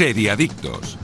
Seriadictos.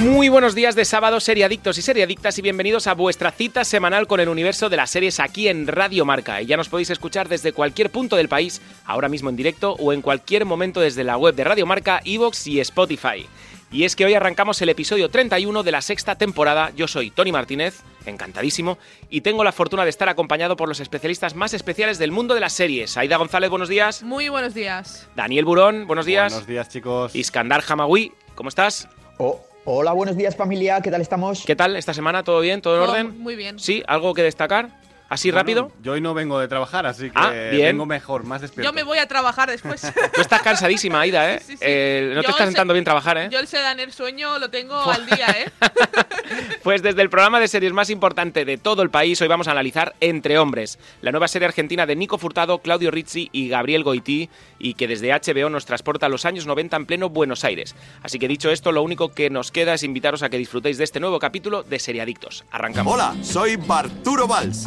Muy buenos días de sábado, seriadictos y seriadictas, y bienvenidos a vuestra cita semanal con el universo de las series aquí en Radio Marca. Y ya nos podéis escuchar desde cualquier punto del país, ahora mismo en directo o en cualquier momento desde la web de Radio Marca, Evox y Spotify. Y es que hoy arrancamos el episodio 31 de la sexta temporada. Yo soy Tony Martínez, encantadísimo, y tengo la fortuna de estar acompañado por los especialistas más especiales del mundo de las series. Aida González, buenos días. Muy buenos días. Daniel Burón, buenos días. Buenos días, chicos. Iskandar Hamawi, ¿cómo estás? Oh, hola, buenos días familia, ¿qué tal estamos? ¿Qué tal esta semana? ¿Todo bien? ¿Todo en orden? Muy bien. ¿Sí? ¿Algo que destacar? ¿Así rápido? Yo hoy no vengo de trabajar, así que Ah, bien. vengo mejor, más despierto. Yo me voy a trabajar después. Tú estás cansadísima, Aida, ¿eh? Sí, sí. Eh, no te Yo está sé- sentando bien trabajar, ¿eh? Yo el sedaner sueño lo tengo al día, ¿eh? Pues desde el programa de series más importante de todo el país, hoy vamos a analizar Entre Hombres, la nueva serie argentina de Nico Furtado, Claudio Rizzi y Gabriel Goití, y que desde HBO nos transporta a los años 90 en pleno Buenos Aires. Así que dicho esto, lo único que nos queda es invitaros a que disfrutéis de este nuevo capítulo de Seriadictos. Arrancamos. Hola, soy Barturo Valls.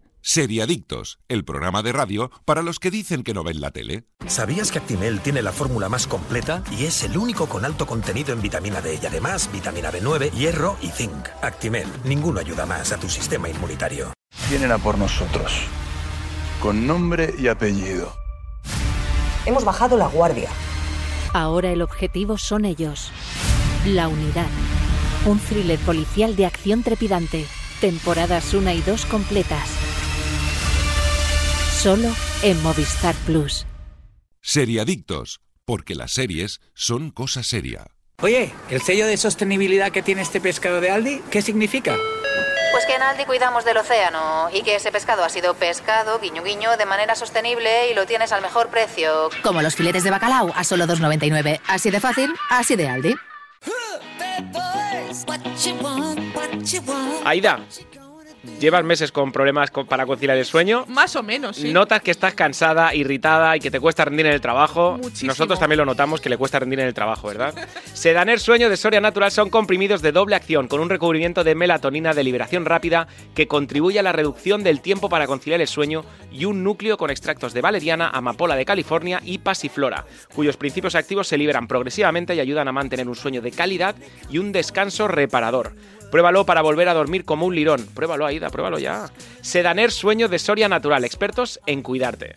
Seriadictos, el programa de radio para los que dicen que no ven la tele. ¿Sabías que Actimel tiene la fórmula más completa y es el único con alto contenido en vitamina D y además vitamina B9, hierro y zinc? Actimel, ninguno ayuda más a tu sistema inmunitario. Vienen a por nosotros. Con nombre y apellido. Hemos bajado la guardia. Ahora el objetivo son ellos. La unidad. Un thriller policial de acción trepidante. Temporadas 1 y 2 completas. Solo en Movistar Plus. Seriadictos, porque las series son cosa seria. Oye, ¿el sello de sostenibilidad que tiene este pescado de Aldi, qué significa? Pues que en Aldi cuidamos del océano y que ese pescado ha sido pescado, guiño guiño, de manera sostenible y lo tienes al mejor precio. Como los filetes de bacalao a solo 2,99. Así de fácil, así de Aldi. Aida, llevas meses con problemas con- para conciliar el sueño. Más o menos, sí. Notas que estás cansada, irritada y que te cuesta rendir en el trabajo. Muchísimo. Nosotros también lo notamos que le cuesta rendir en el trabajo, ¿verdad? Sedaner Sueño de Soria Natural son comprimidos de doble acción con un recubrimiento de melatonina de liberación rápida que contribuye a la reducción del tiempo para conciliar el sueño y un núcleo con extractos de valeriana, amapola de California y pasiflora, cuyos principios activos se liberan progresivamente y ayudan a mantener un sueño de calidad y un descanso reparador. Pruébalo para volver a dormir como un lirón. Pruébalo, Aida, pruébalo ya. Sedaner Sueño de Soria Natural, expertos en cuidarte.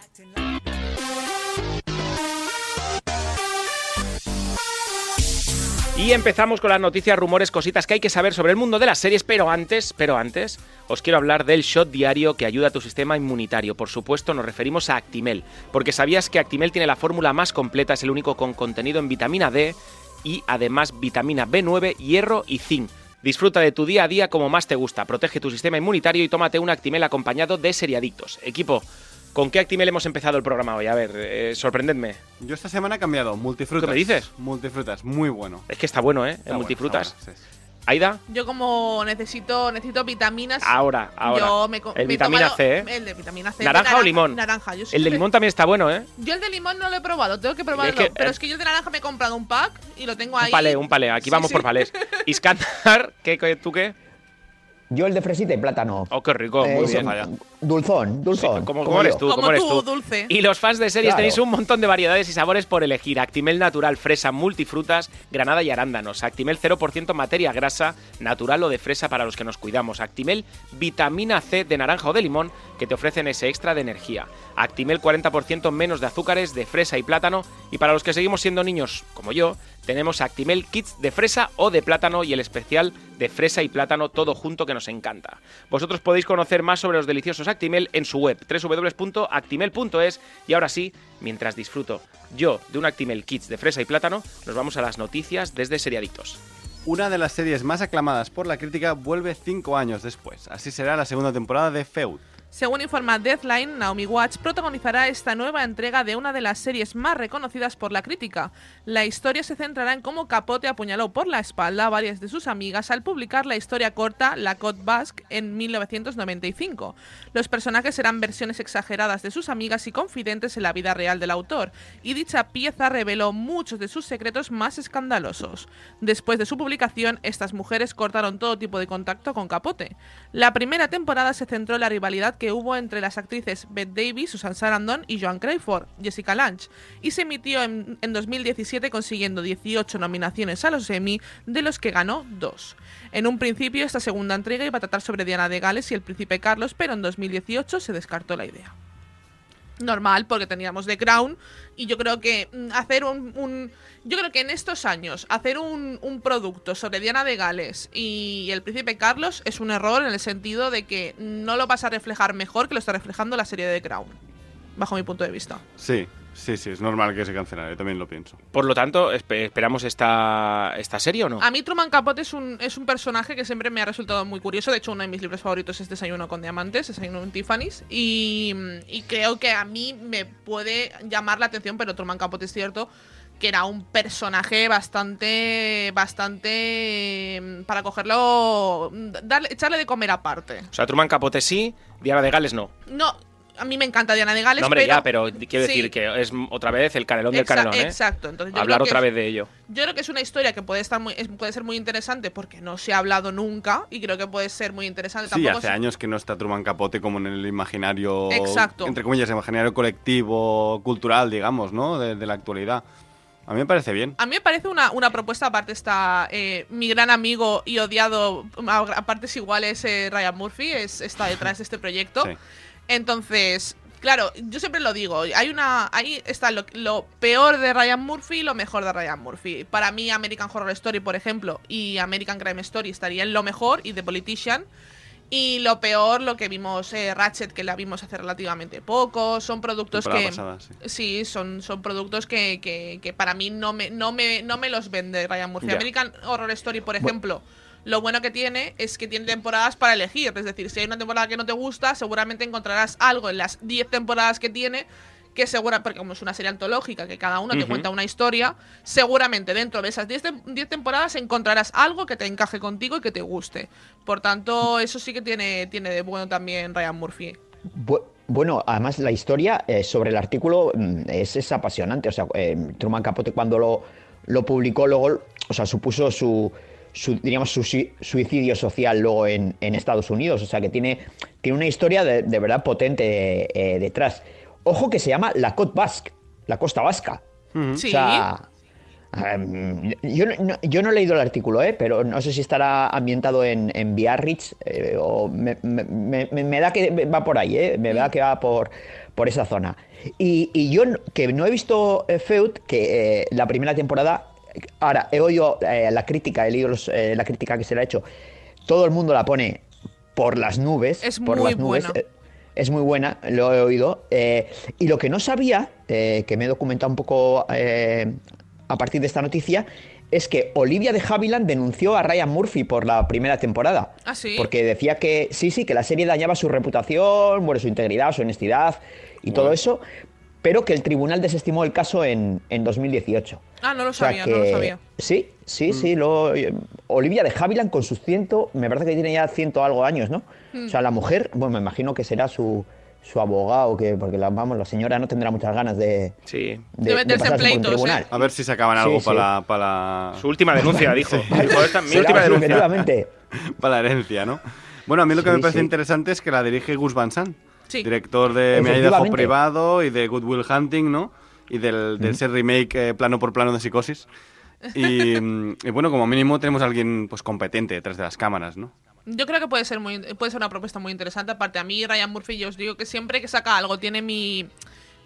Y empezamos con las noticias, rumores, cositas que hay que saber sobre el mundo de las series, pero antes, pero antes, os quiero hablar del shot diario que ayuda a tu sistema inmunitario. Por supuesto, nos referimos a Actimel, porque sabías que Actimel tiene la fórmula más completa, es el único con contenido en vitamina D y además vitamina B9, hierro y zinc. Disfruta de tu día a día como más te gusta, protege tu sistema inmunitario y tómate un Actimel acompañado de seriadictos. Equipo, ¿con qué Actimel hemos empezado el programa hoy? A ver, eh, sorprendedme. Yo esta semana he cambiado, multifrutas. ¿Qué me dices? Multifrutas, muy bueno. Es que está bueno, ¿eh? Está En bueno, multifrutas. está bueno, sí, sí. Aida, Yo como necesito necesito vitaminas. ahora, ahora. Yo me, co- el me vitamina C, ¿eh? El de vitamina C. ¿Naranja o limón? Naranja. Yo El de limón también está bueno, ¿eh? Yo el de limón no lo he probado, tengo que probarlo. Es que, pero eh, es que yo el de naranja me he comprado un pack y lo tengo ahí. Un palé, un palé. Aquí Sí, vamos sí. por palés. Iskandar, ¿qué, qué- ¿tú qué? Yo el de fresita y plátano. Oh, qué rico, Eh, muy eso, bien. Dulzón, dulzón. ¿Cómo, como cómo eres tú? Como ¿Cómo eres tú, tú? dulce. Y los fans de series Claro. tenéis un montón de variedades y sabores por elegir. Actimel natural, fresa, multifrutas, granada y arándanos. Actimel 0% materia grasa, natural o de fresa para los que nos cuidamos. Actimel vitamina C de naranja o de limón que te ofrecen ese extra de energía. Actimel 40% menos de azúcares de fresa y plátano. Y para los que seguimos siendo niños como yo, tenemos Actimel Kits de fresa o de plátano y el especial de fresa y plátano todo junto que nos encanta. Vosotros podéis conocer más sobre los deliciosos Actimel en su web www.actimel.es y ahora sí, mientras disfruto yo de un Actimel Kits de fresa y plátano, nos vamos a las noticias desde Seriadictos. Una de las series más aclamadas por la crítica vuelve cinco años después. Así será la segunda temporada de Feud. Según informa Deathline, Naomi Watts protagonizará esta nueva entrega de una de las series más reconocidas por la crítica. La historia se centrará en cómo Capote apuñaló por la espalda a varias de sus amigas al publicar la historia corta La Côte Basque en 1995. Los personajes serán versiones exageradas de sus amigas y confidentes en la vida real del autor, y dicha pieza reveló muchos de sus secretos más escandalosos. Después de su publicación, estas mujeres cortaron todo tipo de contacto con Capote. La primera temporada se centró en la rivalidad que hubo entre las actrices Bette Davis, Susan Sarandon y Joan Crawford, Jessica Lange, y se emitió en, en 2017 consiguiendo 18 nominaciones a los Emmy, de los que ganó dos. En un principio, esta segunda entrega iba a tratar sobre Diana de Gales y el príncipe Carlos, pero en 2018 se descartó la idea. Normal, porque teníamos The Crown y yo creo que mm, hacer un, un- yo creo que en estos años hacer un, un producto sobre Diana de Gales y el príncipe Carlos es un error en el sentido de que no lo vas a reflejar mejor que lo está reflejando la serie de The Crown, bajo mi punto de vista. Sí, sí, sí, es normal que se cancelara, yo también lo pienso. Por lo tanto, espe- ¿esperamos esta, esta serie o no? A mí Truman Capote es un, es un personaje que siempre me ha resultado muy curioso. De hecho, uno de mis libros favoritos es Desayuno con Diamantes, Desayuno en Tiffany's. Y, y creo que a mí me puede llamar la atención, pero Truman Capote es cierto que era un personaje bastante, bastante mm, para cogerlo, mm, darle, echarle de comer aparte. O sea, Truman Capote sí, Diana de Gales no. No, a mí me encanta Diana de Gales, no, hombre, pero ya, pero quiero Sí. decir que es otra vez el canelón del canelón, ¿eh? exacto, entonces yo Hablar creo que otra es- vez de ello. Yo creo que es una historia que puede estar muy, es- puede ser muy interesante porque no se ha hablado nunca y creo que puede ser muy interesante. Sí, Tampoco hace se- años que no está Truman Capote como en el imaginario, Exacto. entre comillas, imaginario colectivo, cultural, digamos, ¿no? De, de la actualidad. A mí me parece bien. A mí me parece una, una propuesta, aparte está eh, mi gran amigo y odiado a, a partes iguales, eh, Ryan Murphy, es, está detrás de este proyecto. Sí. Entonces, claro, yo siempre lo digo, hay una ahí está lo, lo peor de Ryan Murphy y lo mejor de Ryan Murphy. Para mí American Horror Story, por ejemplo, y American Crime Story estarían lo mejor y The Politician. Y lo peor, lo que vimos eh, Ratchet, que la vimos hace relativamente poco, son productos que... pasada, sí. Sí, son, son productos que, que- que para mí no me, no, me, no me los vende Ryan Murphy. American Horror Story, por ejemplo, lo bueno que tiene es que tiene temporadas para elegir. Es decir, si hay una temporada que no te gusta, seguramente encontrarás algo en las 10 temporadas que tiene que segura, porque como es una serie antológica, que cada una te cuenta una historia, seguramente dentro de esas 10 tem- 10 temporadas encontrarás algo que te encaje contigo y que te guste. Por tanto, eso sí que tiene, tiene de bueno también Ryan Murphy. Bu- Bueno, además la historia eh, sobre el artículo mm, es, es apasionante. O sea, eh, Truman Capote cuando lo, lo publicó luego, o sea, supuso su, su, diríamos, su sui- suicidio social luego en, en Estados Unidos. O sea, que tiene, tiene una historia de, de verdad potente eh, detrás. Ojo que se llama la Côte Basque, la costa vasca. Sí. O sea, em, yo, no- yo no he leído el artículo, ¿eh? pero no sé si estará ambientado en, en Biarritz eh, o me, me- me- me- me da que va por ahí, ¿eh? me da que va por, por esa zona. Y, y yo no- que no he visto Feud, que eh, la primera temporada, ahora he oído eh, la crítica, he leído los- eh, la crítica que se le ha hecho, todo el mundo la pone por las nubes. Es por muy las nubes. buena. eh, es muy buena, lo he oído. eh, y lo que no sabía, eh, que me he documentado un poco eh, a partir de esta noticia, es que Olivia de Havilland denunció a Ryan Murphy por la primera temporada. ¿Ah, sí? Porque decía que sí, sí, que la serie dañaba su reputación, bueno, su integridad, su honestidad y todo eso, pero que el tribunal desestimó el caso en, en 2018. Ah, no lo O sea sabía, no lo sabía. Sí, sí, sí. Lo, eh, Olivia de Havilland con sus ciento, me parece que tiene ya ciento algo años, ¿no? O sea, la mujer, bueno, me imagino que será su, su abogado, que, porque la, vamos, la señora no tendrá muchas ganas de, Sí. de, De meterse en pleitos, tribunal. ¿eh? A ver si sacaban algo sí. para, la, para, Su última denuncia, dijo. Dijo, esta es mi última denuncia. para la herencia, ¿no? Bueno, a mí lo que Sí, me parece sí. interesante es que la dirige Gus Van Sant, Sí. director de Mi hay de Ojo Efectivamente. Privado y de Good Will Hunting, ¿no? Y del, de ese remake eh, plano por plano de Psicosis. Y, mm, y bueno, como mínimo tenemos a alguien pues competente detrás de las cámaras, ¿no? Yo creo que puede ser muy puede ser una propuesta muy interesante. Aparte, a mí Ryan Murphy, yo os digo que siempre que saca algo tiene mi,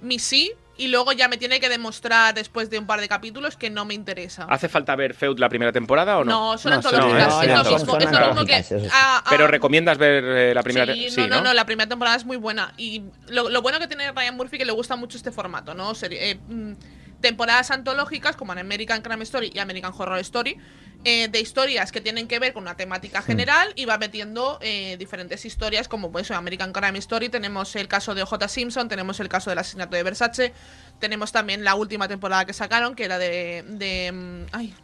mi sí y luego ya me tiene que demostrar después de un par de capítulos que no me interesa. ¿Hace falta ver Feud la primera temporada o no? No, son antológicas. no, es no, lo son- mismo, son es lo mismo que. sí. ah, ah, Pero recomiendas ver eh, la primera Sí, te- no, sí, no, no, la primera temporada es muy buena. Y lo, lo bueno que tiene Ryan Murphy que le gusta mucho este formato, ¿no? Seri- eh, mm, temporadas antológicas como en American Crime Story y American Horror Story, eh, de historias que tienen que ver con una temática general y va metiendo eh, diferentes historias como pues American Crime Story, tenemos el caso de O.J. Simpson, tenemos el caso del asesinato de Versace, tenemos también la última temporada que sacaron que era de... de mm, ay,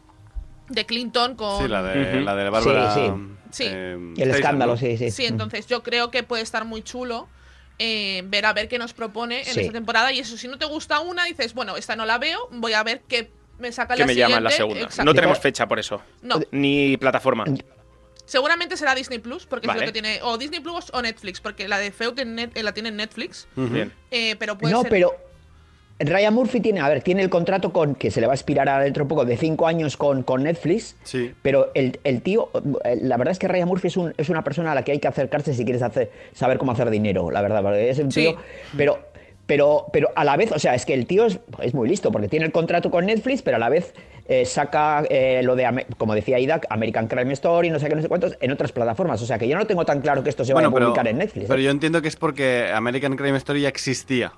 de Clinton con... Sí, la de, la de Bárbara. Sí, sí. Sí. eh, El escándalo, sí, sí. Sí, entonces yo creo que puede estar muy chulo eh, ver a ver qué nos propone en Sí. esta temporada. Y eso, si no te gusta una, dices, bueno, esta no la veo, voy a ver qué me saca Que la me siguiente. la segunda. Exacto. No tenemos fecha por eso. No. Ni plataforma. Seguramente será Disney Plus, porque Vale. es lo que tiene. O Disney Plus o Netflix, porque la de Feud en Net- eh, la tiene en Netflix. Bien. Eh, pero puede No, ser. pero Ryan Murphy tiene, a ver, tiene el contrato con, que se le va a expirar ahora dentro de poco, de cinco años con, con Netflix. Sí. Pero el, el tío, eh, la verdad es que Ryan Murphy es, un- es una persona a la que hay que acercarse si quieres hacer, saber cómo hacer dinero, la verdad. Porque es un Sí. tío. Pero, pero, pero a la vez, o sea, es que el tío es, es muy listo, porque tiene el contrato con Netflix, pero a la vez eh, saca eh, lo de, como decía Ida, American Crime Story, no sé qué, no sé cuántos, en otras plataformas. O sea, que yo no tengo tan claro que esto se vaya a pero, publicar en Netflix. ¿eh? pero yo entiendo que es porque American Crime Story ya existía.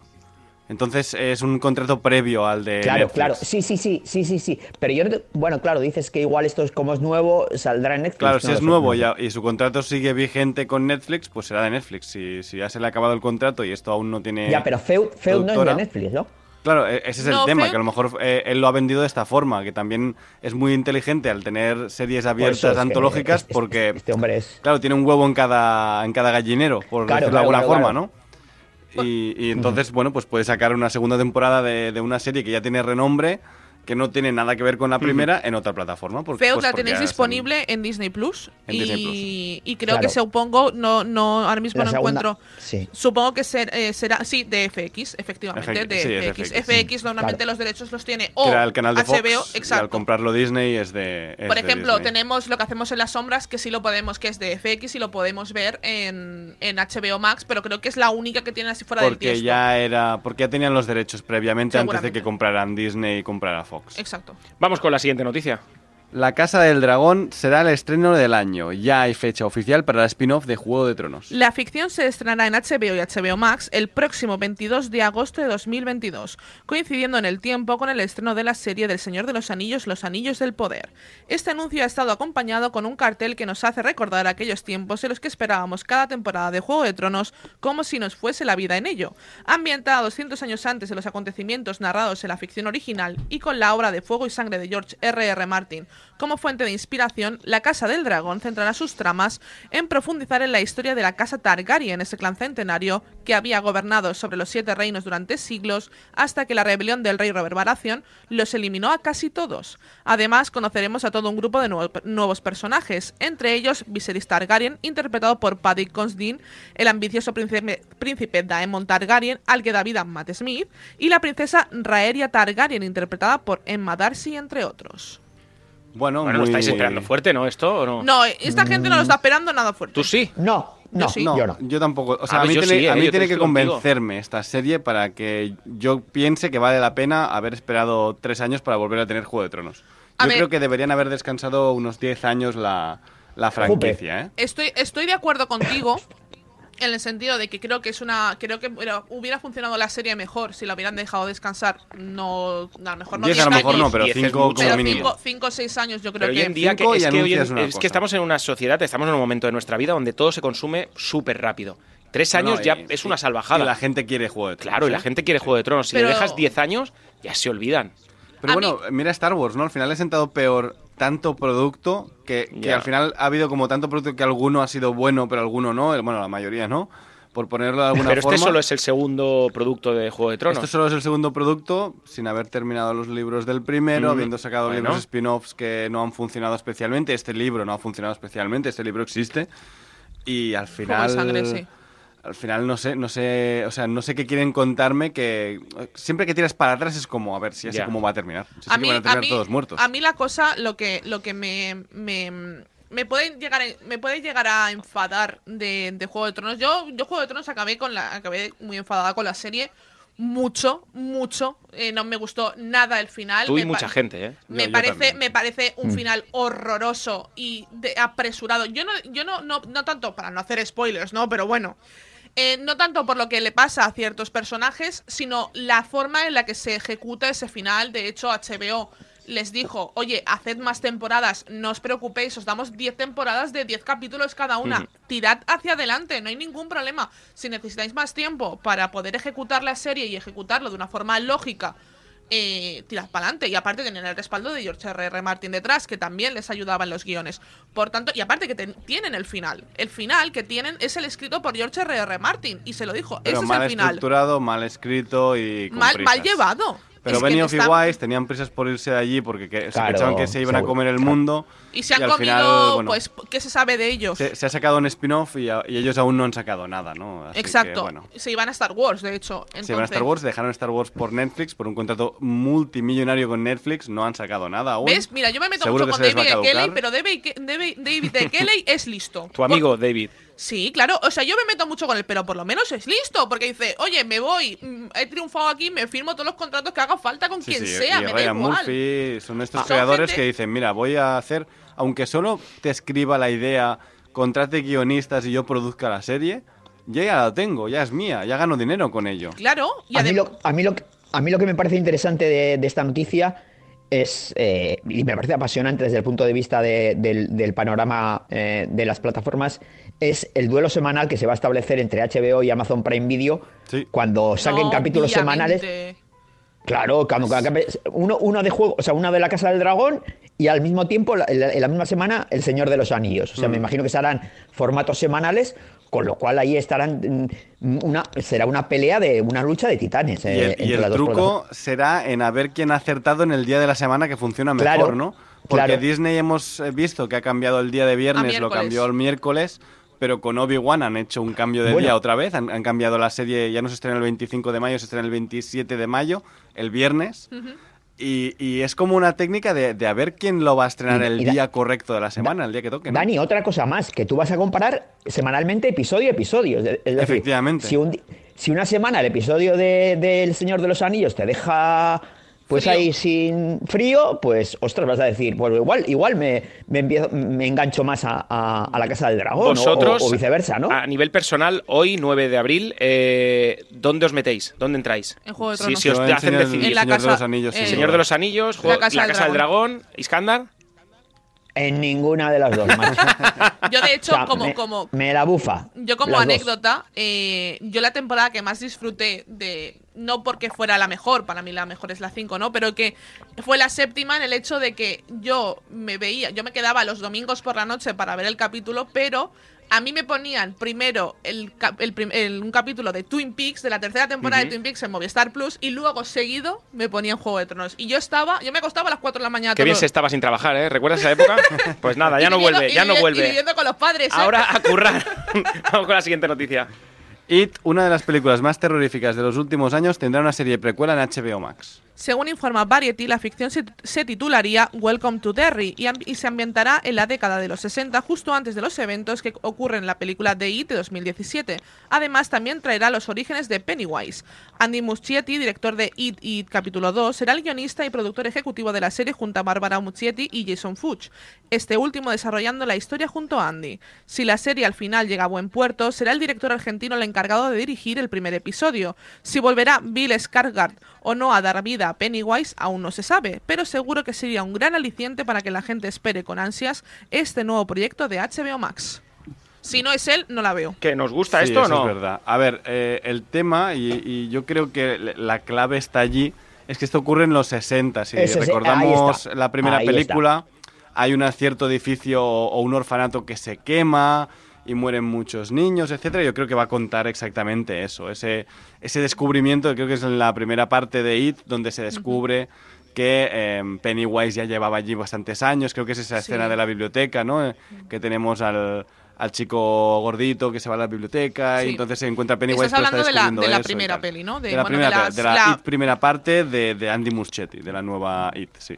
Entonces es un contrato previo al de Claro, Netflix. claro, sí, sí, sí, sí, sí, sí. Pero yo no te- bueno, claro, dices que igual esto es como es nuevo, saldrá en Netflix. Claro, no si es nuevo ya, y su contrato sigue vigente con Netflix, pues será de Netflix. Si, si ya se le ha acabado el contrato y esto aún no tiene. Ya, pero Feud, Feud no es de Netflix, ¿no? Claro, e- ese es el No, tema, Feud- que a lo mejor eh, él lo ha vendido de esta forma, que también es muy inteligente al tener series abiertas es que antológicas, es- es- porque, Este hombre es. claro, tiene un huevo en cada, en cada gallinero, por Claro, decirlo de alguna claro, forma, claro. ¿no? Y, y entonces, bueno, pues puede sacar una segunda temporada de, de una serie que ya tiene renombre, que no tiene nada que ver con la primera, en otra plataforma. Porque, Feud pues la porque tenéis disponible en Disney Plus. En y, Disney y creo que Claro. supongo, no, no, ahora mismo La no segunda- encuentro. Sí. Supongo que ser- eh, será, sí, de FX, efectivamente, FX, de sí, FX. FX, FX, normalmente Claro. los derechos los tiene Que o era el canal de Fox, HBO, y al exacto. comprarlo Disney es de. es Por ejemplo, tenemos lo que hacemos en las sombras, que sí lo podemos, que es de FX y lo podemos ver en, en HBO Max, pero creo que es la única que tiene así fuera del Porque tiesto. ya era. Porque ya tenían los derechos previamente antes de que compraran Disney y comprara Fox. Exacto. Vamos con la siguiente noticia. La Casa del Dragón será el estreno del año. Ya hay fecha oficial para el spin-off de Juego de Tronos. La ficción se estrenará en HBO y HBO Max el próximo 22 de agosto de 2022, coincidiendo en el tiempo con el estreno de la serie del Señor de los Anillos, Los Anillos del Poder. Este anuncio ha estado acompañado con un cartel que nos hace recordar aquellos tiempos en los que esperábamos cada temporada de Juego de Tronos como si nos fuese la vida en ello, ambientada 200 años antes de los acontecimientos narrados en la ficción original y con la obra de Fuego y Sangre de George R. R. Martin como fuente de inspiración, la Casa del Dragón centrará sus tramas en profundizar en la historia de la Casa Targaryen, ese clan centenario que había gobernado sobre los siete reinos durante siglos hasta que la rebelión del rey Robert Baratheon los eliminó a casi todos. Además, conoceremos a todo un grupo de nuevo- nuevos personajes, entre ellos Viserys Targaryen, interpretado por Paddy Considine, el ambicioso príncipe, príncipe Daemon Targaryen, al que da vida Matt Smith, y la princesa Rhaeria Targaryen, interpretada por Emma Darcy, entre otros. Bueno, Bueno, lo muy- estáis esperando fuerte, ¿no? ¿Esto o no? No, esta gente no lo está esperando nada fuerte. ¿Tú sí? No, no, Yo sí. yo no. Yo tampoco. O sea, A mí tiene, sí, a eh, mí tiene que contigo. convencerme esta serie para que yo piense que vale la pena haber esperado tres años para volver a tener Juego de Tronos. A Yo ver. creo que deberían haber descansado unos 10 años la, la franquicia, ¿eh? Estoy, estoy de acuerdo contigo en el sentido de que creo que es una. Creo que bueno, hubiera funcionado la serie mejor si la hubieran dejado descansar. No. A lo mejor no 10 a lo 10 mejor no, pero Diez es 5 mucho. como pero mínimo. 5 o 6 años yo creo Pero hoy que. en día que, es, que, hoy en- que estamos en una sociedad, estamos en un momento de nuestra vida donde todo se consume súper rápido. Tres No, años y- ya es una salvajada. Y la gente quiere Juego de Tronos. Claro, y ¿eh? la gente quiere Juego de Tronos. Si Pero- le dejas 10 años, ya se olvidan. Pero A bueno, mira Star Wars, ¿no? Al final le ha sentado peor tanto producto que, al final ha habido como tanto producto que alguno ha sido bueno, pero alguno no. Bueno, la mayoría no. Por ponerlo de alguna Pero forma. este solo es el segundo producto de Juego de Tronos. Esto solo es el segundo producto, sin haber terminado los libros del primero, Mm, habiendo sacado bueno. libros spin-offs que no han funcionado especialmente. Este libro no ha funcionado especialmente, este libro existe. Y al final. sangre, sí. Al final no sé, no sé, o sea, no sé qué quieren contarme que siempre que tiras para atrás es como, a ver si sé Ya. cómo va a terminar. Si a que mí, van a a, terminar mí, todos muertos. a mí la cosa, lo que, lo que me, me, me puede llegar a, me puede llegar a enfadar de, de Juego de Tronos. Yo, yo Juego de Tronos acabé con la, acabé muy enfadada con la serie. Mucho, mucho. Eh, no me gustó nada el final. Tú y Me mucha gente, ¿eh? Me parece, también. me parece un Mm. final horroroso y de- apresurado. Yo no, yo no, no, no tanto para no hacer spoilers, ¿no? Pero bueno. Eh, no tanto por lo que le pasa a ciertos personajes, sino la forma en la que se ejecuta ese final. De hecho, HBO les dijo, oye, haced más temporadas, no os preocupéis, os damos 10 temporadas de 10 capítulos cada una. Tirad hacia adelante, no hay ningún problema. Si necesitáis más tiempo para poder ejecutar la serie y ejecutarlo de una forma lógica, eh, tirad para adelante. Y aparte tenían el respaldo de George R. R. Martin detrás, que también les ayudaba en los guiones. Por tanto, y aparte que ten- tienen el final. El final que tienen es el escrito por George R. R. Martin. Y se lo dijo, Pero este es el final. estructurado, mal escrito y Mal, mal llevado. Pero Benioff y Weiss tenían prisas por irse de allí porque que- se pensaban que se iban a comer el mundo. Y se han al comido, final, bueno, pues, ¿qué se sabe de ellos? se, se ha sacado un spin-off y, ellos aún no han sacado nada, ¿no? Así que, Exacto. bueno, Se iban a Star Wars, de hecho. se iban a Star Wars, dejaron Star Wars por Netflix, por un contrato multimillonario con Netflix, no han sacado nada aún. ¿Ves? Mira, yo me meto Seguro mucho con David de Kelly, pero David, David, David de Kelly es listo. Tu amigo David. Sí, claro. O sea, yo me meto mucho con él, pero por lo menos es listo. Porque dice, oye, me voy, mm, he triunfado aquí, me firmo todos los contratos que haga falta con Sí, quien sí, sea, y me da Ryan igual. Murphy son estos Ah. Son creadores gente- que dicen, mira, voy a hacer, aunque solo te escriba la idea, contrate guionistas y yo produzca la serie, yo ya la tengo, ya es mía, ya gano dinero con ello. Claro, y a, mí lo, a, mí lo, que- a mí lo que me parece interesante de, de esta noticia es, eh, y me parece apasionante desde el punto de vista de- del, del panorama eh, de las plataformas, es el duelo semanal que se va a establecer entre HBO y Amazon Prime Video cuando saquen No, capítulos semanales. Claro, cuando uno, uno de juego, o sea, uno de la Casa del Dragón y al mismo tiempo, en la, en la misma semana, El Señor de los Anillos. O sea, Mm. me imagino que serán formatos semanales, con lo cual ahí estarán mm, una, será una pelea de una lucha de titanes. Y eh, el, y el las truco será en a ver quién ha acertado en el día de la semana que funciona mejor, Claro, ¿no? Porque claro. Disney hemos visto que ha cambiado el día de viernes, lo cambió al miércoles, pero con Obi-Wan han hecho un cambio de Bueno. día otra vez, han, han cambiado la serie, ya no se estrena el 25 de mayo, se estrena el 27 de mayo, el viernes. Y, y es como una técnica de, de a ver quién lo va a estrenar Y- el y da- día correcto de la semana, el día que toque. ¿no? Dani, otra cosa más, que tú vas a comparar semanalmente episodio a episodio. Es de- decir, Efectivamente. Si, un di- si una semana el episodio de, del Señor de los Anillos te deja pues Frío. ahí sin frío, pues ostras, vas a decir, pues igual, igual me, me, empiezo- me engancho más a, a- a la Casa del Dragón o- Vosotros, o, o viceversa, ¿no? a nivel personal, hoy, 9 de abril, eh, ¿dónde os metéis? ¿Dónde entráis? En Juego de Sí, Tronos. si os hacen Señor- decidir. En la Señor de casa- los Anillos, eh, Señor de los Anillos, La Juego- Casa La del Casa del Dragón, Iskandar. En ninguna de las dos, macho. Yo, de hecho, O sea, como, me, como, me la bufa. Yo como anécdota, eh, yo la temporada que más disfruté de, no porque fuera la mejor, para mí la mejor es la 5, ¿no? Pero que fue la séptima en el hecho de que yo me veía, yo me quedaba los domingos por la noche para ver el capítulo, pero a mí me ponían primero el, un capítulo de Twin Peaks, de la tercera temporada de Twin Peaks en Movistar Plus, y luego seguido me ponían Juego de Tronos. Y yo estaba, yo me acostaba a las 4 de la mañana. Qué bien se estaba sin trabajar, ¿eh? ¿Recuerdas esa época? Pues nada, ya y no viviendo- vuelve, y ya no vivi- Y vuelve. viviendo con los padres. ¿eh? Ahora a currar. Vamos con la siguiente noticia. It, una de las películas más terroríficas de los últimos años, tendrá una serie precuela en HBO Max. Según informa Variety, la ficción se, titularía Welcome to Derry y se ambientará en la década de los 60, justo antes de los eventos que ocurren en la película The It de 2017. Además, también traerá los orígenes de Pennywise. Andy Muschietti, director de It y It capítulo 2, será el guionista y productor ejecutivo de la serie junto a Barbara Muschietti y Jason Fuchs, este último desarrollando la historia junto a Andy. Si la serie al final llega a buen puerto, será el director argentino el encargado de dirigir el primer episodio. Si volverá Bill Skarsgård o no a dar vida a Pennywise aún no se sabe, pero seguro que sería un gran aliciente para que la gente espere con ansias este nuevo proyecto de HBO Max. Si no es él, no la veo. ¿Que nos gusta Sí, esto o no? es verdad. A ver, eh, el tema, y, y yo creo que la clave está allí, es que esto ocurre en los 60. Si recordamos la primera Ahí película, hay un cierto edificio o, o un orfanato que se quema y mueren muchos niños, etcétera. Yo creo que va a contar exactamente eso, ese, ese descubrimiento, creo que es en la primera parte de It, donde se descubre que eh, Pennywise ya llevaba allí bastantes años, creo que es esa Sí. escena de la biblioteca, ¿no? Que tenemos al, al chico gordito que se va a la biblioteca y Sí. entonces se encuentra Pennywise. Estás pero está hablando de la, de la y primera peli, ¿no? De, la, bueno, primera, las- de la la- It primera parte de, de Andy Muschietti, de la nueva It, sí.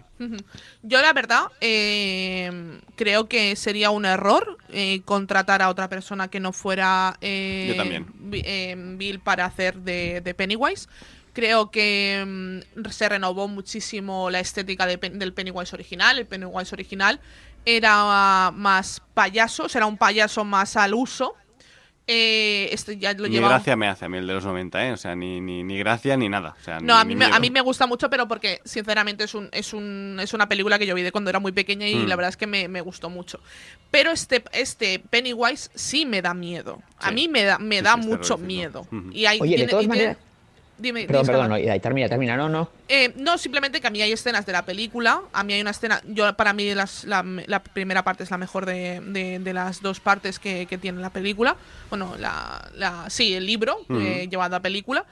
Yo la verdad eh, creo que sería un error eh, contratar a otra persona que no fuera eh, Yo también. Bi- eh, Bill para hacer de, de Pennywise. Creo que mm, se renovó muchísimo la estética de del Pennywise original. El Pennywise original era más payaso, o sea, era un payaso más al uso. Eh, este ya lo Ni lleva. gracia me hace a mí el de los 90, ¿eh? O sea, ni, ni, ni gracia ni nada. O sea, No, ni- a mí, ni me, a mí me gusta mucho, pero porque sinceramente es, un, es, un, es una película que yo vi de cuando era muy pequeña y Mm. la verdad es que me, me gustó mucho. Pero este, este Pennywise sí me da miedo. A mí me da, me Sí, da mucho miedo. Y hay, Oye, de tiene- todas y tiene- maneras- Dime, Perdón, perdón, no, ahí termina, termina, no, no. Eh, no, simplemente que a mí hay escenas de la película. A mí hay una escena. Yo, para mí, las- la, la primera parte es la mejor de, de- de las dos partes que, que tiene la película. Bueno, la, la- sí, el libro eh, llevado a película.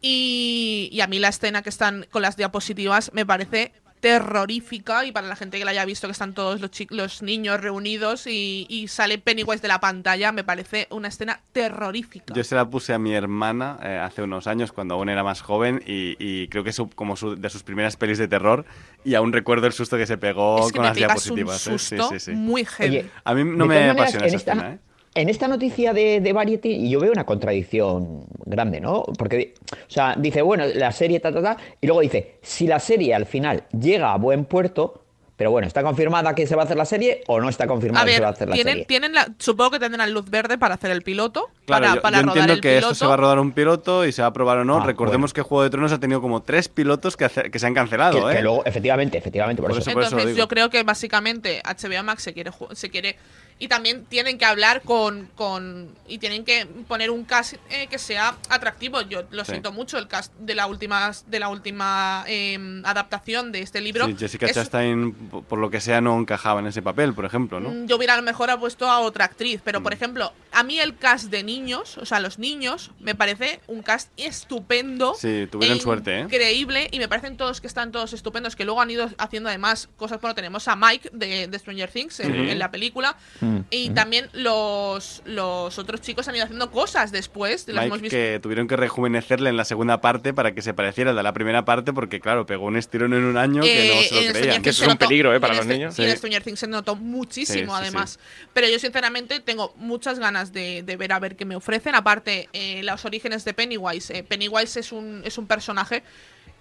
Y, y a mí la escena que están con las diapositivas me parece terrorífica y para la gente que la haya visto que están todos los, los niños reunidos y, y sale Pennywise de la pantalla me parece una escena terrorífica. Yo se la puse a mi hermana eh, hace unos años, cuando aún era más joven, y, y creo que es su- como su- de sus primeras pelis de terror, y aún recuerdo el susto que se pegó Es que con me las pegas un diapositivas. ¿eh? Sí, susto sí, sí. muy heavy. Oye, A mí no me maneras, apasiona en esa esta, escena, ¿eh? En esta noticia de, de Variety yo veo una contradicción grande, ¿no? Porque, o sea, dice, bueno, la serie, ta, ta, ta, y luego dice, si la serie al final llega a buen puerto, pero bueno, ¿está confirmada que se va a hacer la serie o no está confirmada A que se va a hacer la tienen, serie? tienen la, supongo que tendrán luz verde para hacer el piloto. Claro, para, yo, para yo rodar entiendo el que piloto. esto se va a rodar un piloto y se va a probar o no. Ah, Recordemos que Juego de Tronos ha tenido como tres pilotos que, hace- que se han cancelado, Que- ¿eh? que luego, efectivamente, efectivamente, por, Por eso. eso- por eso Entonces, yo creo que básicamente HBO Max se quiere se quiere y también tienen que hablar con, con y tienen que poner un cast eh, que sea atractivo. Yo lo Sí. siento mucho el cast de la última de la última eh, adaptación de este libro. Sí, Jessica es- Chastain, por lo que sea, no encajaba en ese papel, por ejemplo, ¿no? Mm, Yo hubiera a lo mejor puesto a otra actriz, pero Mm. por ejemplo, a mí el cast de niños, o sea, los niños, me parece un cast estupendo. Sí, tuvieron e suerte, ¿eh? Increíble, y me parecen todos que están todos estupendos, que luego han ido haciendo además cosas. Bueno, tenemos a Mike de, de Stranger Things en, Sí. en la película, Mm. Y Mm. también los, los otros chicos han ido haciendo cosas después. Las hemos Mike, visto. que tuvieron que rejuvenecerle en la segunda parte para que se pareciera al de la primera parte, porque claro, pegó un estirón en un año que no Eh, se lo creían. Stranger Things se notó- ¿eh? en este- Y en Stranger Things se notó muchísimo, Sí, sí, además. Pero yo, sinceramente, tengo muchas ganas de, de ver a ver qué me ofrecen. Aparte, eh, los orígenes de Pennywise. Eh, Pennywise es un, es un personaje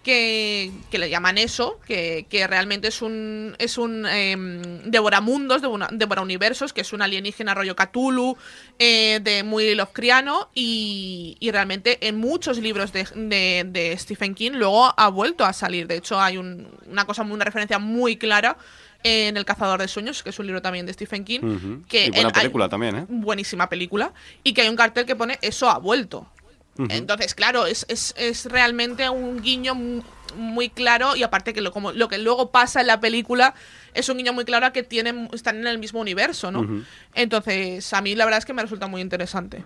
que, que le llaman eso, que, que realmente es un, es un em, devoramundos, devora, devorauniversos, que es un alienígena rollo Cthulhu, eh, de muy Lovecraftiano, y, y realmente en muchos libros de, de- de Stephen King luego ha vuelto a salir. De hecho, hay un- una cosa, una referencia muy clara en El cazador de sueños, que es un libro también de Stephen King, que y buena película también, ¿eh? buenísima película, y que hay un cartel que pone eso ha vuelto. Entonces, claro, es, es, es realmente un guiño mu- muy claro y aparte que lo, como, lo que luego pasa en la película es un guiño muy claro a que tienen, están en el mismo universo, ¿no? Entonces, a mí la verdad es que me resulta muy interesante.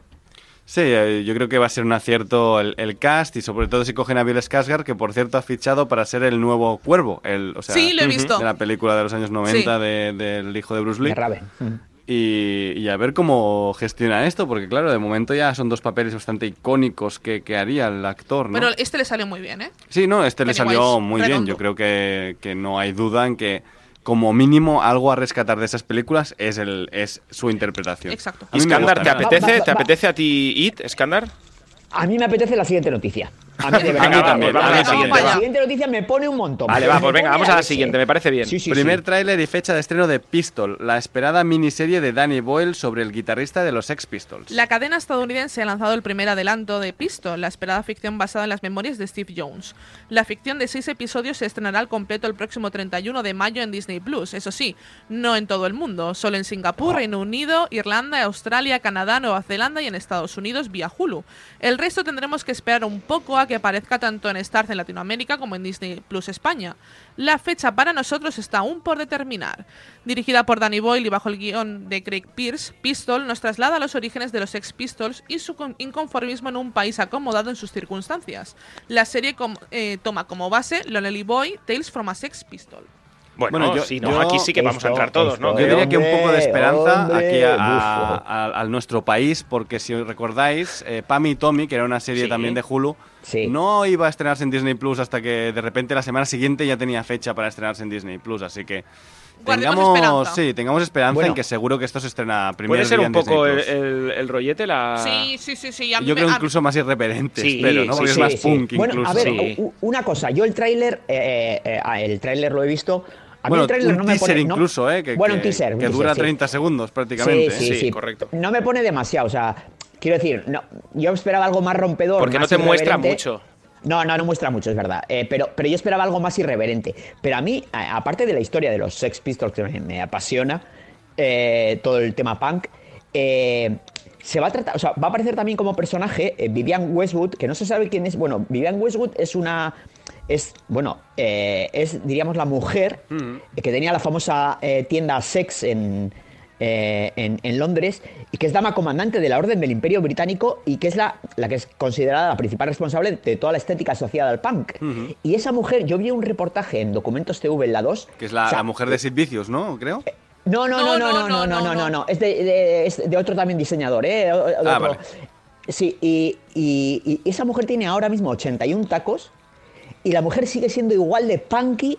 Sí, eh, yo creo que va a ser un acierto el, el cast y sobre todo si cogen a Bill Skarsgård, que por cierto ha fichado para ser el nuevo Cuervo, el, o sea, Sí, lo he visto. de la película de los años 90 de- del hijo de Bruce Lee. De Raven. Y, y a ver cómo gestiona esto, porque claro, de momento ya son dos papeles bastante icónicos que, que haría el actor, ¿no? Pero este le salió muy bien, ¿eh? Sí, no, este le salió muy bien. Yo creo que, que no hay duda en que como mínimo algo a rescatar de esas películas es el es su interpretación. Exacto. Iskandar, ¿te apetece, Va, va, ¿te apetece a ti It, Iskandar? A mí me apetece la siguiente noticia. A mí de verdad. Venga, va, pues vamos a la la siguiente, noticia me pone un montón. Vale, va, pues venga, vamos a la siguiente, me parece bien. Sí, sí, Primer sí. tráiler y fecha de estreno de Pistol, la esperada miniserie de Danny Boyle sobre el guitarrista de los Sex Pistols. La cadena estadounidense ha lanzado el primer adelanto de Pistol, la esperada ficción basada en las memorias de Steve Jones. La ficción de seis episodios se estrenará al completo el próximo 31 de mayo en Disney Plus. Eso sí, no en todo el mundo, solo en Singapur, Reino Unido, Irlanda, Australia, Canadá, Nueva Zelanda y en Estados Unidos vía Hulu. El resto tendremos que esperar un poco a que aparezca tanto en Starz en Latinoamérica como en Disney Plus España. La fecha para nosotros está aún por determinar. Dirigida por Danny Boyle y bajo el guion de Craig Pierce, Pistol nos traslada a los orígenes de los Sex Pistols y su con- inconformismo en un país acomodado en sus circunstancias. La serie com- eh, toma como base Lonely Boy, Tales from a Sex Pistol. Bueno, Bueno, yo- sí, no, yo- aquí sí que vamos a entrar todos, ¿no? Yo diría que un poco de esperanza hombre, aquí a, a- a- nuestro país, porque si os recordáis, eh, Pam y Tommy, que era una serie Sí. también de Hulu, Sí. no iba a estrenarse en Disney Plus hasta que de repente la semana siguiente ya tenía fecha para estrenarse en Disney Plus, así que tengamos, esperanza. sí, tengamos esperanza Bueno. en que seguro que esto se estrena primero Puede ser día un poco el, Plus. el- el rollete, la... Sí, sí, sí, sí. a mí Yo me- creo a- incluso más irreverente, Sí, espero, ¿no? sí, Porque sí, es más Sí, punk. Bueno, incluso. a ver, una cosa. Yo el tráiler, eh, eh, eh, el tráiler lo he visto. A mí bueno, el tráiler un no me teaser pone... no- incluso, ¿eh? Que, bueno, un que- teaser. un Que teaser, dura sí. 30 segundos prácticamente. Sí, sí, ¿eh? sí. correcto. No me pone demasiado, o sea, quiero decir, no, yo esperaba algo más rompedor. Porque no te muestra mucho. No, no, no muestra mucho, es verdad. Eh, pero, pero yo esperaba algo más irreverente. Pero a mí, a- aparte de la historia de los Sex Pistols, que me, me apasiona, eh, todo el tema punk, eh, se va a tratar, o sea, va a aparecer también como personaje Vivian Westwood, que no se sabe quién es. Bueno, Vivian Westwood es una. Es, bueno, es, diríamos, la mujer eh, que tenía la famosa tienda Sex en, eh, en, en Londres y que es dama comandante de la Orden del Imperio Británico y que es la, la que es considerada la principal responsable de toda la estética asociada al punk. Y esa mujer, yo vi un reportaje en Documentos TV en la 2. Que es la, o sea, la mujer de Sid Vicious, ¿no? Creo. no, no, no, no, no, no, no, no, no, Es de, de- es de otro también diseñador, ¿eh? O- Ah, otro. vale. Sí, y, y- y esa mujer tiene ahora mismo 81 tacos y la mujer sigue siendo igual de punky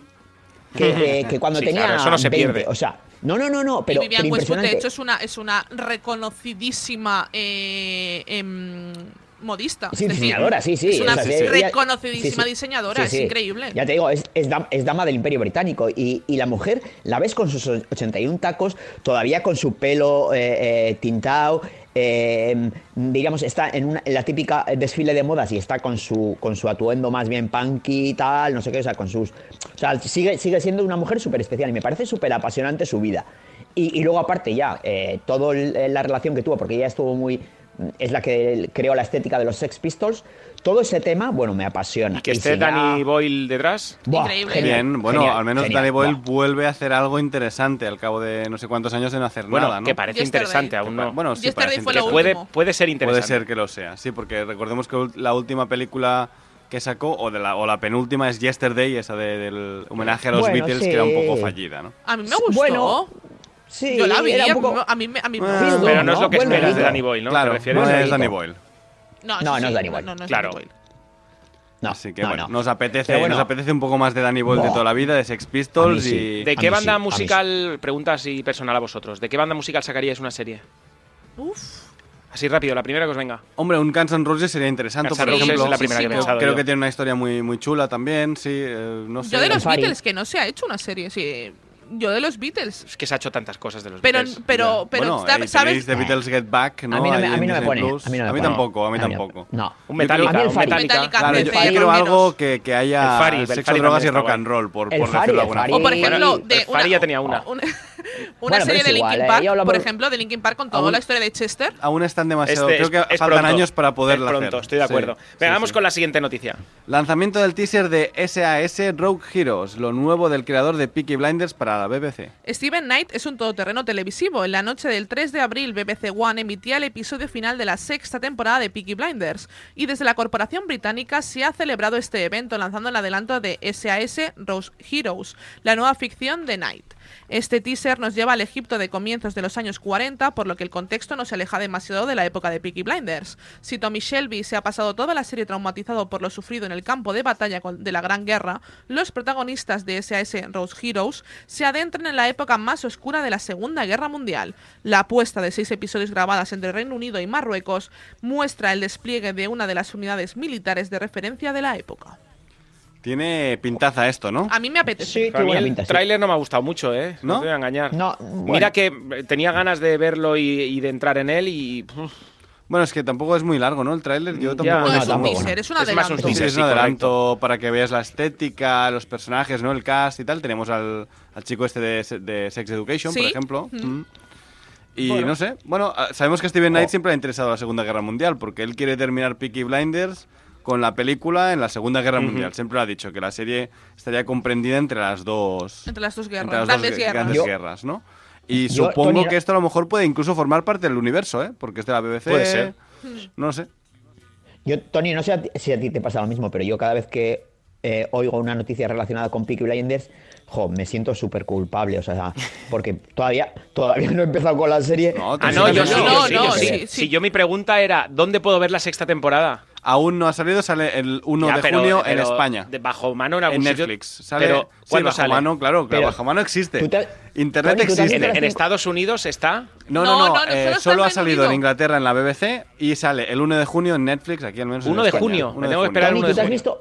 que, que- que cuando Sí, tenía claro, eso no se 20. pierde. O sea, no, no, no, no, pero, y Vivian pero Westwood, de hecho, es una, es una reconocidísima eh, em, modista. Sí, es decir, diseñadora, sí, sí. Es una o sea, sí, ella- reconocidísima sí, sí. diseñadora, es increíble. Ya te digo, es, es dama del Imperio Británico. Y, y la mujer la ves con sus 81 tacos, todavía con su pelo eh, eh, tintado. Eh, digamos, está en, una- la típica desfile de modas y está con su, con su atuendo más bien punky y tal, no sé qué, o sea, con sus. O sea, sigue, sigue siendo una mujer súper especial y me parece súper apasionante su vida. Y, y luego, aparte, ya, eh, toda la relación que tuvo, porque ella estuvo muy. Es la que creó la estética de los Sex Pistols. Todo ese tema, bueno, me apasiona. Que Y esté si ya- Danny Boyle detrás. Buah, Increíble. genial, Bien, bueno, genial, al menos genial, Danny Boyle buah. vuelve a hacer algo interesante al cabo de no sé cuántos años de no hacer Bueno, nada, ¿no? que parece Yesterday. interesante, aún no. Bueno, sí, Yesterday parece fue lo interesante. puede, puede ser Puede interesante. ser que lo sea, sí, porque recordemos que la última película que sacó, o, de la, o la penúltima, es Yesterday, esa de- del homenaje a los Bueno, Beatles, sí. que era un poco fallida, ¿no? A mí me gustó. Bueno, Sí, Yo la vi, era un a, poco- a mí, me- a mí me Ah, gustó. Pero no es lo que Buen esperas de. Danny Boyle, ¿no? Claro, ¿Te refieres? no es. Danny Boyle. No, No, no es Danny Boyle. No, no es Claro. Danny Boyle. No, Así que no, bueno, no. nos apetece, bueno. nos apetece un poco más de Danny Boyle de toda la vida, de Sex Pistols sí. y... ¿De qué banda sí, musical, pregunta así personal a vosotros, ¿de qué banda musical sacaríais una serie? Uf. Así rápido, la primera que os venga. Hombre, un Guns N' Roses sería interesante, Guns por Roses ejemplo. es la primera que he creo, pensado creo yo. que tiene una historia muy, muy chula también, sí, eh, no sé. Yo de los. Beatles, que no se ha hecho una serie, sí. Yo de los Beatles. Es que se ha hecho tantas cosas de los Pero, Beatles. pero, pero, bueno, ¿sabes? ahí sabes? The Beatles Get Back, ¿no? A mí no me, a mí no me pone. Plus. A mí, no me a mí pone. tampoco, a mí no. tampoco. No. Un A Metallica, mí el un Fari. Metallica. Claro, yo, yo menos. algo que, que haya El Fari, el sexo, Fari drogas y rock and roll, por, El por Fari, decirlo de el alguna Fari. O por forma. ejemplo, El de Fari una, ya tenía una. una, Bueno, serie de igual, Linkin ¿eh? Park, por ejemplo, de Linkin Park con toda Aún- la historia de Chester. Aún están demasiado. Este creo que es- faltan pronto. años para poderla Es pronto, hacer. estoy de acuerdo. sí, Venga, vamos sí. con la siguiente noticia. Lanzamiento del teaser de SAS Rogue Heroes, lo nuevo del creador de Peaky Blinders para la BBC. Steven Knight es un todoterreno televisivo. En la noche del 3 de abril, BBC One emitía el episodio final de la sexta temporada de Peaky Blinders. Y desde la corporación británica se ha celebrado este evento lanzando el adelanto de SAS Rose Heroes, la nueva ficción de Knight. Este teaser nos lleva al Egipto de comienzos de los años 40, por lo que el contexto no se aleja demasiado de la época de Peaky Blinders. Si Tommy Shelby se ha pasado toda la serie traumatizado por lo sufrido en el campo de batalla de la Gran Guerra, los protagonistas de SAS Rose Heroes se adentran en la época más oscura de la Segunda Guerra Mundial. La apuesta de seis episodios grabadas entre Reino Unido y Marruecos muestra el despliegue de una de las unidades militares de referencia de la época. Tiene pintaza esto, ¿no? A mí me apetece. Sí, A mí el pinta. sí. tráiler no me ha gustado mucho, ¿eh? No, ¿No? te voy a engañar. No, bueno. Mira que eh, tenía ganas de verlo y, y de entrar en él y... Bueno, es que tampoco es muy largo, ¿no? El tráiler yo Ya. tampoco No, es un teaser, es un Es más adelanto. un Sí, teaser, es un adelanto para que veas la estética, los personajes, ¿no? El cast y tal. Tenemos al, al chico este de, se- de Sex Education, por ejemplo. Ujú. Mm. Y Bueno. no sé, bueno, ah, sabemos que Steven Oh. Knight siempre ha interesado la Segunda Guerra Mundial, porque él quiere terminar Peaky Blinders con la película en la Segunda Guerra. Mundial. Siempre lo ha dicho, que la serie estaría comprendida entre las dos, Entre las dos guerras, entre las grandes dos guerras. grandes Yo- guerras, ¿no? Y Yo, supongo Tony, que esto a lo mejor puede incluso formar parte del universo, ¿eh? Porque es de la BBC. Puede ser. No lo sé. Yo, Tony, no sé a ti- si a ti te pasa lo mismo, pero yo cada vez que eh, oigo una noticia relacionada con Peaky Blinders, jo, me siento súper culpable, o sea, porque todavía, todavía no he empezado con la serie. No, Ah, no, yo sí, sí, no, yo sí, no, yo sí. sí, sí. Si yo mi pregunta era, ¿dónde puedo ver la sexta temporada? Aún no ha salido, sale el 1 Ya, de pero- junio en pero España. De bajo mano en En algún sitio. Netflix. Sale, pero, sí, ¿cuándo bajo sale? mano, claro, claro, bajo mano existe. Te- Internet existe. ¿En, en Estados Unidos está? No, No, no, no, no, no, eh, solo en ha salido en. Inglaterra en la BBC y sale el 1 de junio en Netflix, aquí al menos. en 1 de España. junio, 1 me tengo que esperar uno ¿tú de te has junio. visto?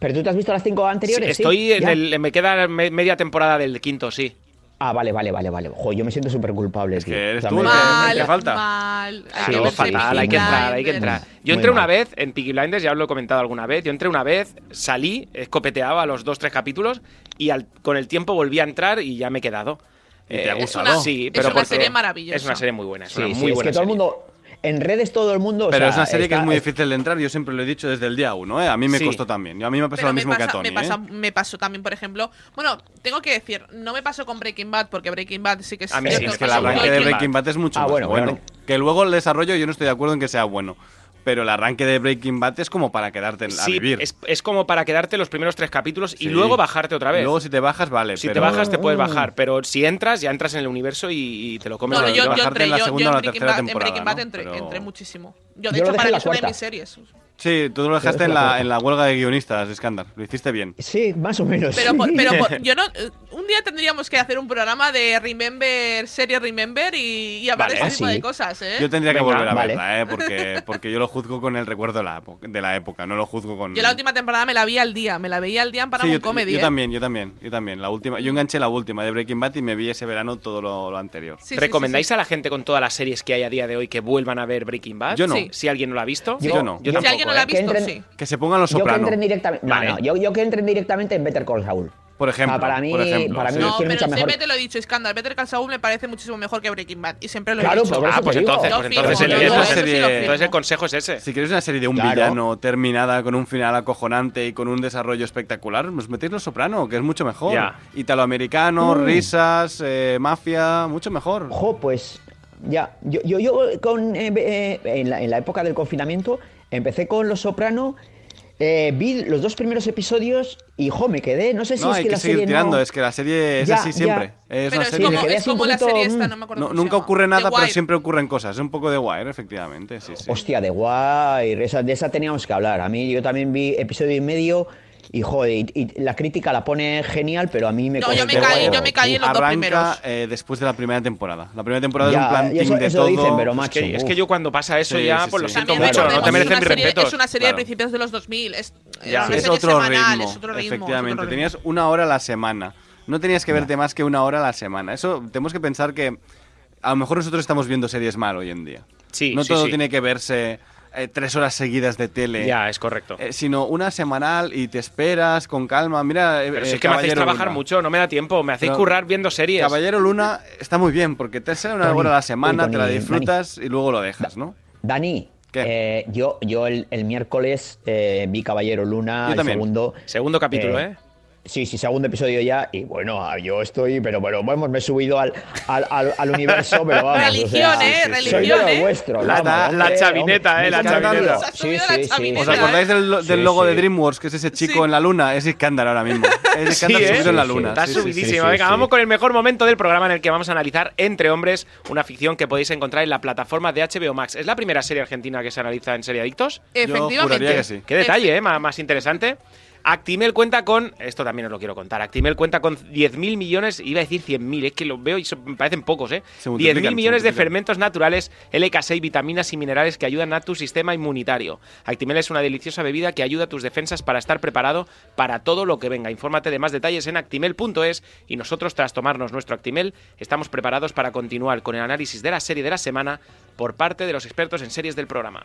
¿Pero tú te has visto las cinco anteriores? Estoy Sí, en ya. el. Me queda me- media temporada del quinto, sí. Ah, vale, vale, vale, vale. Jo, yo me siento súper culpable, tío. que eres O sea, tú me- el que- Mal, ¿qué falta? mal. Hay Sí, que fatal, hay que entrar, hay que entrar. Yo entré una vez en Peaky Blinders, ya os lo he comentado alguna vez. Yo entré una vez, salí, escopeteaba los dos, tres capítulos y al- con el tiempo volví a entrar y ya me he quedado. ¿Y te ha Eh, gustado? una- Sí, es pero una porque serie maravillosa. Es una serie muy buena, es Sí, una sí, muy es buena que todo el mundo. En redes todo el mundo. o Pero sea, es una serie que es muy difícil de entrar, yo siempre lo he dicho desde el día uno, ¿eh? A mí me Sí. costó también. Y a mí me ha pasado Pero lo mismo que a Tony, me, pasa- ¿eh? me pasó también, por ejemplo. Bueno, tengo que decir, no me pasó con Breaking Bad, porque Breaking Bad sí que es. A mí sí, es que pasó con arranque de Breaking Bad es mucho Ah, más bueno. Que luego el desarrollo yo no estoy de acuerdo en que sea bueno. Pero el arranque de Breaking Bad es como para quedarte a Sí, vivir. es, es como para quedarte los primeros tres capítulos y Sí. luego bajarte otra vez. Luego si te bajas, vale. si pero... te bajas te puedes bajar, pero si entras, ya entras en el universo y, y te lo comes. No, no, yo, yo bajarte entré, en la yo, segunda o la en tercera Bad, en Breaking Bad ¿no? entré, Pero- entré muchísimo. Yo, de Yo hecho, para en mí la es una de cuarta. mis series. Sí, tú lo dejaste en la, en la huelga de guionistas, Iskandar. Lo hiciste bien. Sí, más o menos. Pero, por- pero por- yo no. eh, Un día tendríamos que hacer un programa de Remember, serie Remember y, y hablar Vale. de Ah, este tipo sí. de cosas, ¿eh? Yo tendría que Venga, volver a vale. verla, ¿eh? Porque, porque yo lo juzgo con el recuerdo de la, de la época, no lo juzgo con... Yo la última temporada me la vi al día, me la veía al día en Sí, Paramount yo, Comedy. yo ¿eh? también, yo también, yo también. La última, yo enganché la última de Breaking Bad y me vi ese verano todo lo, lo anterior. Sí, sí, ¿Recomendáis sí, a la gente con todas las series que hay a día de hoy que vuelvan a ver Breaking Bad? Yo no. Sí. Si alguien no lo ha visto. Yo no. Yo sí. tampoco. Si alguien no la ha ¿eh? Que visto, entren- sí. Que se pongan los Yo que sopranos, entren directamente. No, Vale. no, yo, yo que entren directamente en Better Call Saul. por ejemplo. Ah, para mí- por ejemplo, para mí sí. No, pero mucha mejor- siempre te lo he dicho, Scandal. Better Call Saul me parece muchísimo mejor que Breaking Bad. Y siempre lo he Claro, dicho. por Ah, pues entonces, pues firmo, entonces, el, entonces- sí entonces consejo es ese. Si queréis una serie de un Claro. villano terminada con un final acojonante y con un desarrollo espectacular, os metéis Los Soprano, que es mucho mejor. Ya. Italoamericano, Mm. risas, eh, mafia, mucho mejor. Jo, pues ya, yo, yo, yo con, eh, eh, en, la, en la época del confinamiento empecé con Los Soprano, eh, vi los dos primeros episodios y jo, me quedé, no sé si no, es hay que que, la seguir serie tirando, no... es que la serie es Ya, así ya. siempre. Es Pero una es serie como, es como la poquito, serie esta, mm, no me acuerdo No- nunca ocurre The nada, pero Wire. siempre ocurren cosas. Es un poco de Wire, efectivamente. Sí, sí. Hostia, de guay, esa, de esa teníamos que hablar. A mí yo también vi episodio y medio y joder, y, y la crítica la pone genial, pero a mí me No, yo me caí- yo me caí en los dos primeros. Eh, después de la primera temporada. La primera temporada Ya, es un plan eso- de eso todo. dicen, pero Es macho, que, es que yo cuando pasa eso Sí, ya, sí, pues lo sí. siento También mucho, no recordemos, te merecen es mis una serie- respetos. Es una serie Claro. de principios de los 2000. Es, Ya. una es serie otro semanal, ritmo, es otro ritmo. es efectivamente. otro ritmo. Tenías una hora a la semana. No tenías que verte más que una hora a la semana. Eso tenemos que pensar que a lo mejor nosotros estamos viendo series mal hoy en día. Sí, no sí, todo sí. tiene que verse eh, tres horas seguidas de tele. Ya, es correcto. eh, sino una semanal y te esperas con calma. Mira, eh, Pero si es que me hacéis trabajar Luna. mucho, no me da tiempo. Me hacéis Pero- currar viendo series. Caballero Luna está muy bien porque te sale una Tony, hora a la semana, te la disfrutas y luego lo dejas, ¿no? Dani, eh, yo, yo el, el miércoles eh, vi Caballero Luna, el segundo. Segundo capítulo, ¿eh? Sí, sí, segundo episodio ya. Y bueno, ah, yo estoy, pero bueno, vamos, me he subido al, al, al, al universo, pero vamos. Religión, o sea, ¿eh? Soy de Religión, lo ¿eh? vuestro. La- vamos, la hombre, chavineta, hombre, ¿eh? La chavineta. Sí, subido sí, la sí. ¿Os acordáis del, del Sí, logo de. DreamWorks, que es ese chico Sí. en la luna? Es Iskandar ahora mismo. Es Sí, Iskandar ¿eh? subido en la luna. Está Sí, sí, sí. subidísimo. sí, Venga, sí. vamos con el mejor momento del programa en el que vamos a analizar Entre Hombres, una ficción que podéis encontrar en la plataforma de HBO Max. ¿Es la primera serie argentina que se analiza en Serie Adictos? Efectivamente. juraría que sí. Qué detalle, ¿eh? Má- Más interesante. Actimel cuenta con, esto también os lo quiero contar, Actimel cuenta con 10.000 millones, iba a decir 100.000, es que lo veo y me parecen pocos, ¿eh? Se multiplican, 10.000 se millones de fermentos naturales, LK6, vitaminas y minerales que ayudan a tu sistema inmunitario. Actimel es una deliciosa bebida que ayuda a tus defensas para estar preparado para todo lo que venga. Infórmate de más detalles en actimel.es y nosotros, tras tomarnos nuestro Actimel, estamos preparados para continuar con el análisis de la serie de la semana por parte de los expertos en series del programa.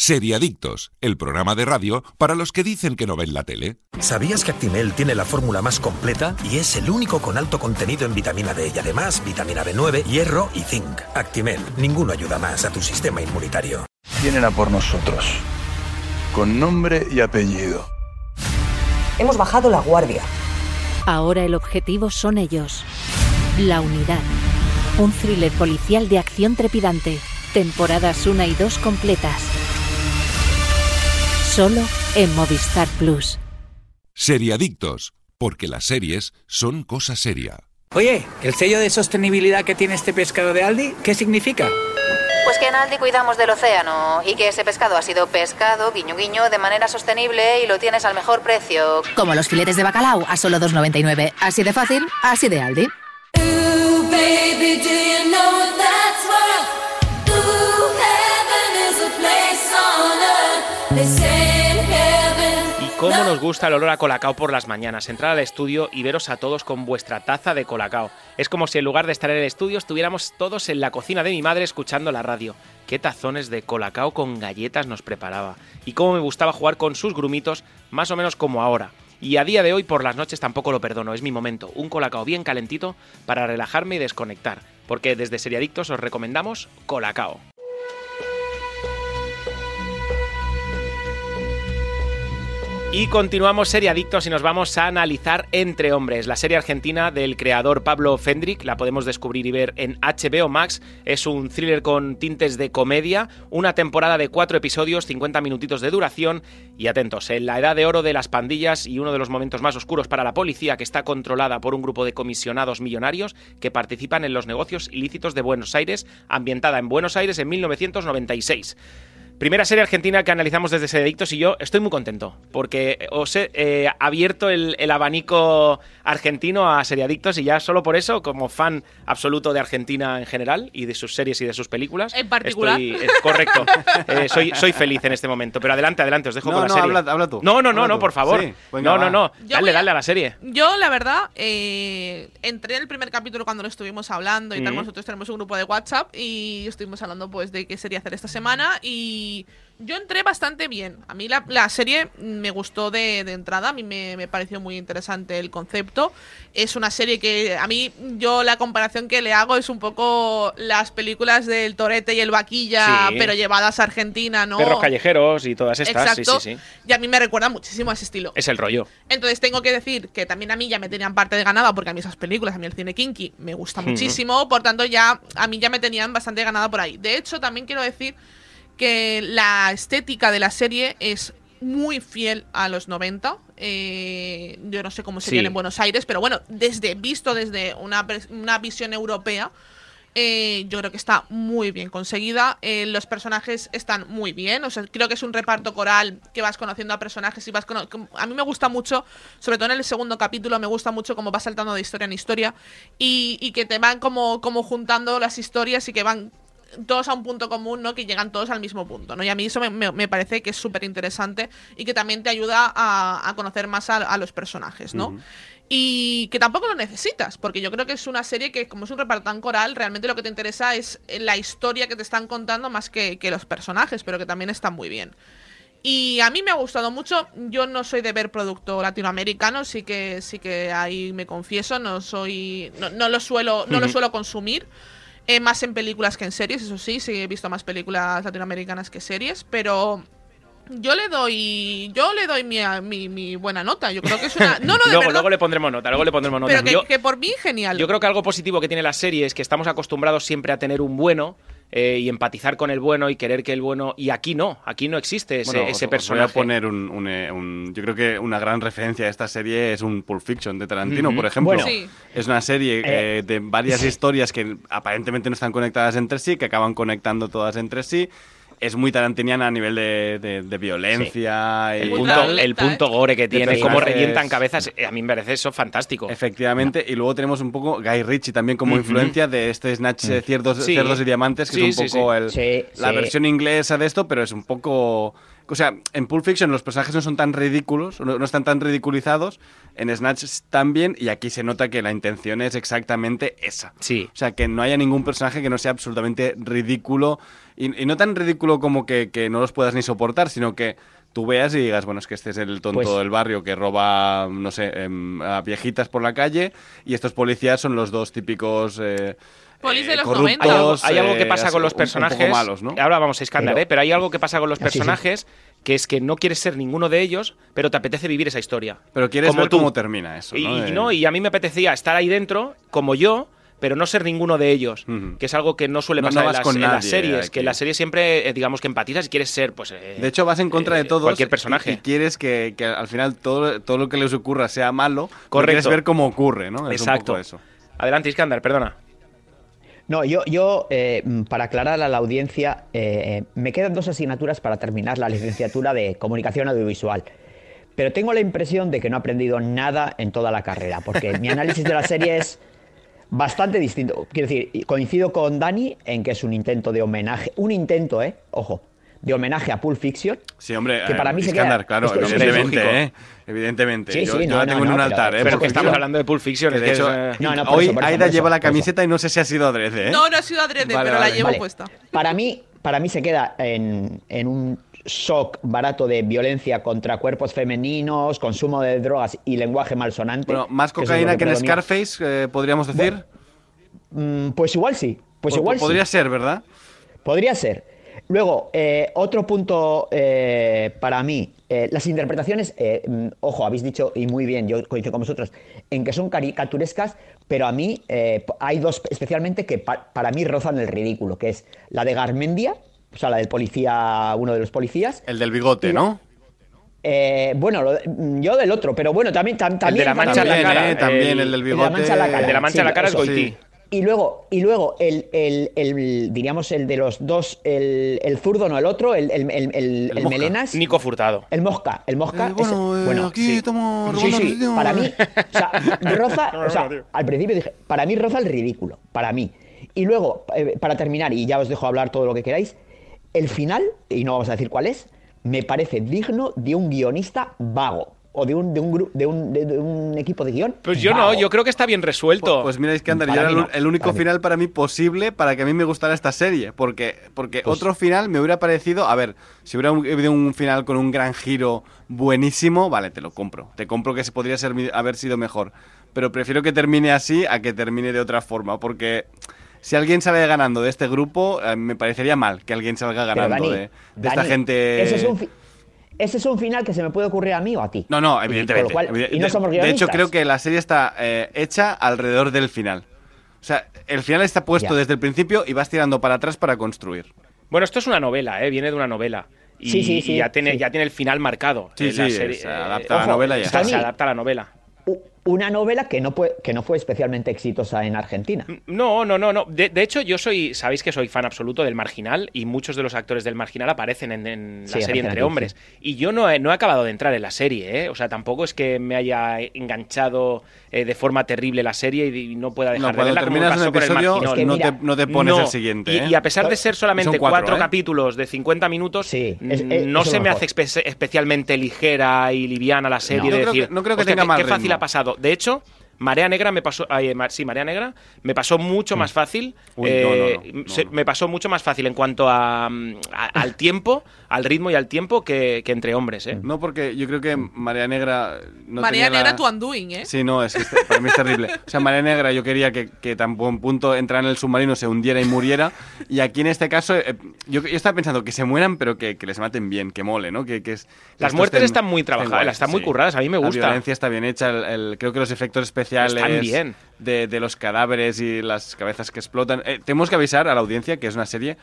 Seriadictos, el programa de radio para los que dicen que no ven la tele. ¿Sabías que Actimel tiene la fórmula más completa y es el único con alto contenido en vitamina D y además vitamina B9, hierro y zinc? Actimel, ninguno ayuda más a tu sistema inmunitario. Vienen a por nosotros. Con nombre y apellido. Hemos bajado la guardia. Ahora el objetivo son ellos. La unidad. Un thriller policial de acción trepidante. Temporadas 1 y 2 completas. Solo en Movistar Plus. Seriadictos, porque las series son cosa seria. Oye, ¿el sello de sostenibilidad que tiene este pescado de Aldi, qué significa? Pues que en Aldi cuidamos del océano y que ese pescado ha sido pescado, guiño guiño, de manera sostenible y lo tienes al mejor precio. Como los filetes de bacalao a solo 2,99. Así de fácil, así de Aldi. Y cómo nos gusta el olor a colacao por las mañanas, entrar al estudio y veros a todos con vuestra taza de colacao. Es como si en lugar de estar en el estudio estuviéramos todos en la cocina de mi madre escuchando la radio. Qué tazones de colacao con galletas nos preparaba. Y cómo me gustaba jugar con sus grumitos, más o menos como ahora. Y a día de hoy por las noches tampoco lo perdono, es mi momento. Un colacao bien calentito para relajarme y desconectar. Porque desde Seriadictos os recomendamos colacao. Y continuamos seriadictos y nos vamos a analizar Entre Hombres, la serie argentina del creador Pablo Fendrick. La podemos descubrir y ver en HBO Max. Es un thriller con tintes de comedia, una temporada de cuatro episodios, 50 minutitos de duración. Y atentos, en la edad de oro de las pandillas y uno de los momentos más oscuros para la policía, que está controlada por un grupo de comisionados millonarios que participan en los negocios ilícitos de Buenos Aires, ambientada en Buenos Aires en 1996. Primera serie argentina que analizamos desde Sedictos y yo estoy muy contento porque os he eh, abierto el, el abanico argentino a seriadictos y ya solo por eso, como fan absoluto de Argentina en general y de sus series y de sus películas. En particular. estoy- es correcto. Eh, soy, soy feliz en este momento. Pero adelante, adelante, os dejo No, con la no, serie. habla- habla tú. No, no, no, Habla no, por favor. Sí, venga, no, no, no. Dale, a- dale a la serie. Yo, la verdad, eh, entré en el primer capítulo cuando lo estuvimos hablando y tal. Ujú. Nosotros tenemos un grupo de WhatsApp y estuvimos hablando pues de qué sería hacer esta semana y yo entré bastante bien. A mí la, la serie me gustó de, de entrada, a mí me, me pareció muy interesante el concepto. Es una serie que a mí, yo la comparación que le hago es un poco las películas del Torete y el Vaquilla, Sí. pero llevadas a Argentina, ¿no? Perros callejeros y todas estas. Exacto. Sí, sí, sí. Y a mí me recuerda muchísimo a ese estilo. Es el rollo. Entonces tengo que decir que también a mí ya me tenían parte de ganada porque a mí esas películas, a mí el cine kinky me gusta muchísimo, por tanto ya a mí ya me tenían bastante ganada por ahí. De hecho, también quiero decir que la estética de la serie es muy fiel a los 90. Eh, yo no sé cómo serían Sí. en Buenos Aires, pero bueno, desde visto desde una, una visión europea, eh, yo creo que está muy bien conseguida. Eh, los personajes están muy bien. O sea, creo que es un reparto coral que vas conociendo a personajes y vas A mí me gusta mucho, sobre todo en el segundo capítulo, me gusta mucho cómo va saltando de historia en historia y, y que te van como, como juntando las historias y que van todos a un punto común, ¿no? Que llegan todos al mismo punto, ¿no? Y a mí eso me, me- me parece que es súper interesante y que también te ayuda a, a conocer más a, a los personajes, ¿no? Y que tampoco lo necesitas, porque yo creo que es una serie que, como es un reparto tan coral, realmente lo que te interesa es la historia que te están contando más que, que los personajes, pero que también están muy bien. Y a mí me ha gustado mucho. Yo no soy de ver producto latinoamericano, sí que sí que ahí me confieso, no soy no, no lo suelo no lo suelo consumir. Eh, más en películas que en series, eso sí, sí he visto más películas latinoamericanas que series, pero yo le doy yo le doy mi, mi, mi buena nota. Yo creo que es una no no de luego, verdad, luego le pondremos nota, luego le pondremos nota. pero que, Yo- que por mí genial. Yo creo que algo positivo que tiene la serie es que estamos acostumbrados siempre a tener un bueno eh, y empatizar con el bueno y querer que el bueno. Y aquí no, aquí no existe ese, Bueno, ese os personaje. Voy a poner un, un, eh, un- Yo creo que una gran referencia a esta serie es un Pulp Fiction de Tarantino, por ejemplo. Bueno. Sí. Es una serie eh, de varias sí. historias que aparentemente no están conectadas entre sí, que acaban conectando todas entre sí. Es muy tarantiniana a nivel de, de- de violencia el y punto, gore que tiene, cómo revientan cabezas, eh, a mí me parece eso fantástico. Efectivamente, y luego tenemos un poco Guy Ritchie también como influencia de este Snatch eh, Cerdos, Sí. Cerdos y Diamantes, que Sí, es un sí, poco sí. el- Sí, la sí. versión inglesa de esto, pero es un poco... O sea, en Pulp Fiction los personajes no son tan ridículos, no, no están tan ridiculizados, en Snatch también, y aquí se nota que la intención es exactamente esa. Sí. O sea, que no haya ningún personaje que no sea absolutamente ridículo, y, y no tan ridículo como que, que no los puedas ni soportar, sino que tú veas y digas, bueno, es que este es el tonto Pues- del barrio que roba, no sé, em, a viejitas por la calle, y estos policías son los dos típicos... eh, Polis de los corruptos, 90. Hay algo, hay algo que eh, pasa con los un- un personajes. poco malos, ¿no? Ahora vamos a escándalo, Pero- ¿eh? pero hay algo que pasa con los Ah, sí, sí. personajes que es que no quieres ser ninguno de ellos, pero te apetece vivir esa historia. Pero quieres Como ver tú. cómo termina eso, Y, ¿no? y Eh, no, y a mí me apetecía estar ahí dentro, como yo, pero no ser ninguno de ellos, que es algo que no suele No- pasar no en, vas las, con en las nadie series, aquí. que en las series siempre, eh, digamos que empatizas y quieres ser, pues... eh, De hecho, vas en contra de todos. cualquier personaje. Y, quieres que, que al final todo, todo lo que les ocurra sea malo. Correcto. Quieres ver cómo ocurre, ¿no? Es un Exacto. poco eso. Adelante, Iskandar, perdona. No, yo, yo eh, mm, para aclarar a la audiencia, eh, me quedan dos asignaturas para terminar la licenciatura de comunicación audiovisual. Pero tengo la impresión de que no he aprendido nada en toda la carrera, porque mi análisis de la serie es bastante distinto. Quiero decir, coincido con Dani en que es un intento de homenaje, un intento, ¿eh? Ojo, de homenaje a Pulp Fiction. Sí, hombre, Que para eh, mí se queda- claro, es que- evidentemente. ¿eh? Evidentemente. Sí, yo sí, yo no, la no, tengo en un pero- altar, ¿eh? Pero Porque que estamos hablando de Pulp Fiction. que de hecho, es, eh, No, hoy eso, por eso, Aida lleva eso, la camiseta y no sé si ha sido adrede, ¿eh? No, no ha sido adrede, Vale, pero vale. la llevo Vale. puesta. Para mí, para mí se queda en, en un shock barato de violencia contra cuerpos femeninos, consumo de drogas y lenguaje malsonante. Bueno, más cocaína que en. Scarface, eh, podríamos decir. Mm, Pues igual sí. Pues igual Podría sí. ser, ¿verdad? Podría ser. Luego, eh, otro punto eh, para mí, eh, las interpretaciones, eh, mm, ojo, habéis dicho, y muy bien, yo coincido con vosotros, en que son caricaturescas, pero a mí eh, hay dos especialmente que pa- para mí rozan el ridículo, que es la de Garmendia, o sea, la del policía, uno de los policías. El del bigote, ¿no? Eh, bueno, lo de- mm, yo del otro, pero bueno, también... tam- también de la mancha en la También, cara. eh, también el del el de la bigote. mancha la cara. El de la mancha Sí, en la cara es eso. Goití. Y luego, y luego el, el, el- diríamos, el de los dos, el, el zurdo, no el otro, el, el, el, el- el Mosca. melenas. Nico Furtado. El mosca, el mosca. Eh, bueno, ese- eh, bueno, aquí sí. estamos Sí, para mí, o sea, roza, o sea, al principio dije, para mí roza el ridículo, para mí. Y luego, eh, para terminar, y ya os dejo hablar todo lo que queráis, el final, y no vamos a decir cuál es, me parece digno de un guionista vago, o de un, de un, gru- de un, de- de un equipo de guion. Pues yo no, yo creo que está bien resuelto. Pues mira, Iskandar, ya era el- no, el único para mí. final para mí posible para que a mí me gustara esta serie. Porque, porque Pues- otro final me hubiera parecido. A ver, si hubiera un- habido un final con un gran giro buenísimo, vale, te lo compro. Te compro que se podría ser, haber sido mejor. Pero prefiero que termine así a que termine de otra forma. Porque si alguien sale ganando de este grupo, eh, me parecería mal que alguien salga ganando Dani, de, de esta gente. Ese es, un ese es un final que se me puede ocurrir a mí o a ti. No, no, evidentemente. con lo cual- evidente- y no de- somos de, hecho, creo que la serie está eh, hecha alrededor del final. O sea, el final está puesto Ya. desde el principio y vas tirando para atrás para construir. Bueno, esto es una novela, ¿eh? viene de una novela. Y, Sí, sí, sí, y ya, tiene, sí. ya tiene el final marcado. Sí, en la sí, serie. se adapta a la ojo, novela y ya está. Se adapta a la novela. Una novela que no, fue, que no fue especialmente exitosa en Argentina. No, no, no, no. De, de hecho, yo soy, sabéis que soy fan absoluto del Marginal y muchos de los actores del Marginal aparecen en, en la Sí, serie Entre Hombres. Y yo no he, no he acabado de entrar en la serie, ¿eh? O sea, tampoco es que me haya enganchado eh, de forma terrible la serie y, y no pueda dejar No, de verla como pasó con el episodio Marginal. Es que no, mira, te, no te pones No, el siguiente. Y, ¿eh? y a pesar de ser solamente cuatro, cuatro, ¿eh? capítulos de 50 minutos, Sí, es- mm, es- no se me hace espe- especialmente ligera y liviana la serie No. de No creo que- decir, no creo que "Hostia, tenga qué- mal qué fácil ritmo". ha pasado. De hecho, Marea Negra me pasó, ay, ma- sí, Marea Negra me pasó mucho más fácil. Mm. Uy, no, eh, no, no, no, se- no. Me pasó mucho más fácil en cuanto a, mm, a- al tiempo, al ritmo y al tiempo que, que entre hombres, ¿eh? No, porque yo creo que Marea Negra. No María tenía Negra, la- tu undoing, ¿eh? Sí, no, es que este- para mí es terrible. O sea, Marea Negra yo quería que, que tan buen punto entrara en el submarino, se hundiera y muriera. Y aquí en este caso, eh, yo, yo estaba pensando que se mueran, pero que, que les maten bien, que mole, ¿no? Que, que es, que Las muertes estén- están muy trabajadas, están muy sí. curradas, a mí me gusta. La violencia está bien hecha, el- el- creo que los efectos especiales Están bien. De, de los cadáveres y las cabezas que explotan. Eh, tenemos que avisar a la audiencia que es una serie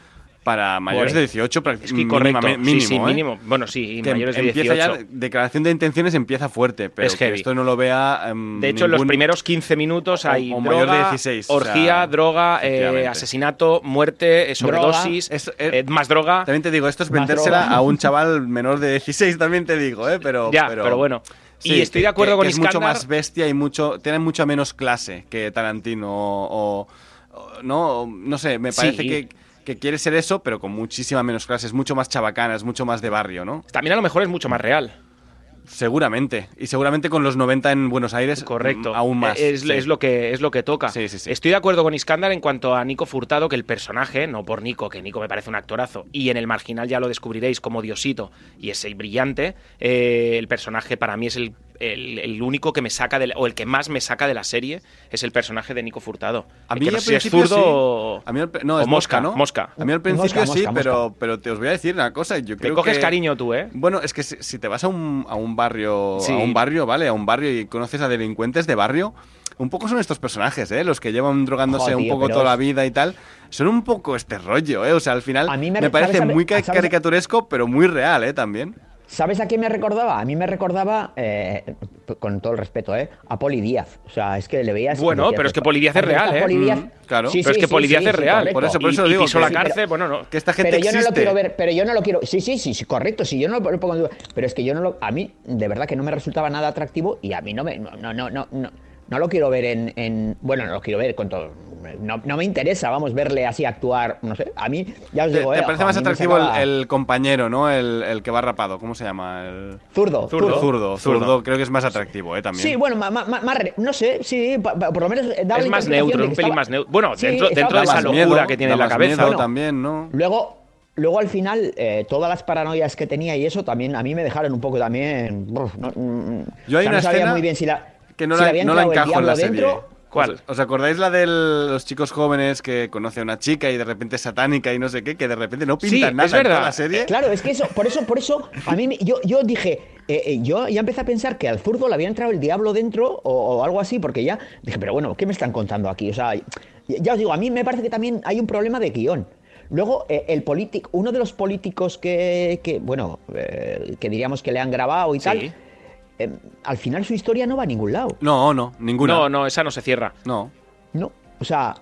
para mayores Bueno, de 18, práct- Es que correcto, mínima- sí, mínimo, sí, ¿eh? mínimo. Bueno, sí, y mayores de empieza 18. ya, declaración de intenciones empieza fuerte, pero Es que esto no lo vea em, De hecho, en los primeros 15 minutos o- hay o mayor droga, de 16, o orgía, sea, droga, eh, asesinato, muerte, eh, sobredosis, Es- eh, más droga. También te digo, esto es vendérsela a un chaval menor de 16, también te digo, ¿eh? Pero, Ya, pero bueno. Y Sí, estoy de acuerdo que- con que es mucho más bestia y mucho tiene mucha menos clase que Tarantino o, o- no no sé me parece Sí. que, que quiere ser eso pero con muchísima menos clase es mucho más chabacana es mucho más de barrio no También a lo mejor es mucho más real. seguramente y seguramente con los 90 en Buenos Aires Correcto. mm, aún más Es, sí. es lo que, es lo que toca. Sí, sí, sí. Estoy de acuerdo con Iskandar en cuanto a Nico Furtado, que el personaje, no por Nico, que Nico me parece un actorazo, y en el marginal ya lo descubriréis como Diosito, y es brillante, eh, el personaje para mí es el, el- el único que me saca, de la- o el que más me saca de la serie, es el personaje de Nico Furtado. A mí no al sé si es principio zurdo sí. o, A mí al- no, o es mosca, ¿no? Mosca. A mí al principio Mosca, sí, mosca, pero, pero te os voy a decir una cosa. Yo creo coges que- cariño tú, ¿eh? Bueno, es que si, si te vas a un, a un barrio, Sí. a un barrio, ¿vale? A un barrio y conoces a delincuentes de barrio, un poco son estos personajes, ¿eh? Los que llevan drogándose un poco toda la vida y tal. Son un poco este rollo, ¿eh? O sea, al final A mí me, me- parece ¿sabes- muy caricaturesco, pero muy real, ¿eh? También. ¿Sabes a quién me recordaba? A mí me recordaba, eh, con todo el respeto, ¿eh? a Poli Díaz. O sea, es que le veías. Bueno, pero es que Poli Díaz es ¿dónde está real, ¿eh? Poli Díaz? Mm, claro. Sí, Pero es que Poli Díaz sí, es real. Por eso- por eso Y- digo pisó la cárcel, pero- bueno, no. Que esta gente pero yo no lo quiero ver, pero yo no lo quiero. Sí, sí, sí, sí, correcto. Sí, yo no lo pongo en duda. Pero es que yo no lo. A mí, de verdad, que no me resultaba nada atractivo y a mí no me. No, no, no, no. No. lo quiero ver en, en- Bueno, no lo quiero ver con todo. No, no me interesa, vamos, verle así actuar. No sé. A mí, ya os ¿Te, digo, te eh, parece a más atractivo el, compañero, ¿no? El, el que va rapado. ¿Cómo se llama? El... Zurdo, Zurdo. zurdo. Zurdo. Zurdo. Zurdo. Creo que es más atractivo, ¿eh? También. Sí, bueno, ma- ma- ma- más, re- no sé, sí, pa- pa- por lo menos daba Es la más neutro, un pelín estaba- más neutro. Bueno, Sí, dentro, dentro de más esa locura miedo, que tiene da en la más cabeza. también, ¿no? Luego, luego al final, eh, todas las paranoias que tenía y eso también a mí me dejaron un poco también. no, mm, Yo hay o sea, una no sabía escena muy bien si la. Que no si la, no la encajo en la serie. dentro. ¿Cuál? ¿Os, acordáis la de los chicos jóvenes que conoce a una chica y de repente es satánica y no sé qué? Que de repente no pintan Sí, nada es en toda verdad. la serie. Claro, es que eso, por eso, por eso, a mí, me- yo, yo dije, eh, eh, yo ya empecé a pensar que al zurdo le había entrado el diablo dentro o, o algo así, porque ya dije, pero bueno, ¿qué me están contando aquí? O sea, ya, os digo, a mí me parece que también hay un problema de guion. Luego, eh, el político, uno de los políticos que, que, bueno, eh, que diríamos que le han grabado y tal, eh, al final su historia no va a ningún lado. No, no, ninguna. No, no, esa no se cierra. No. No, o sea,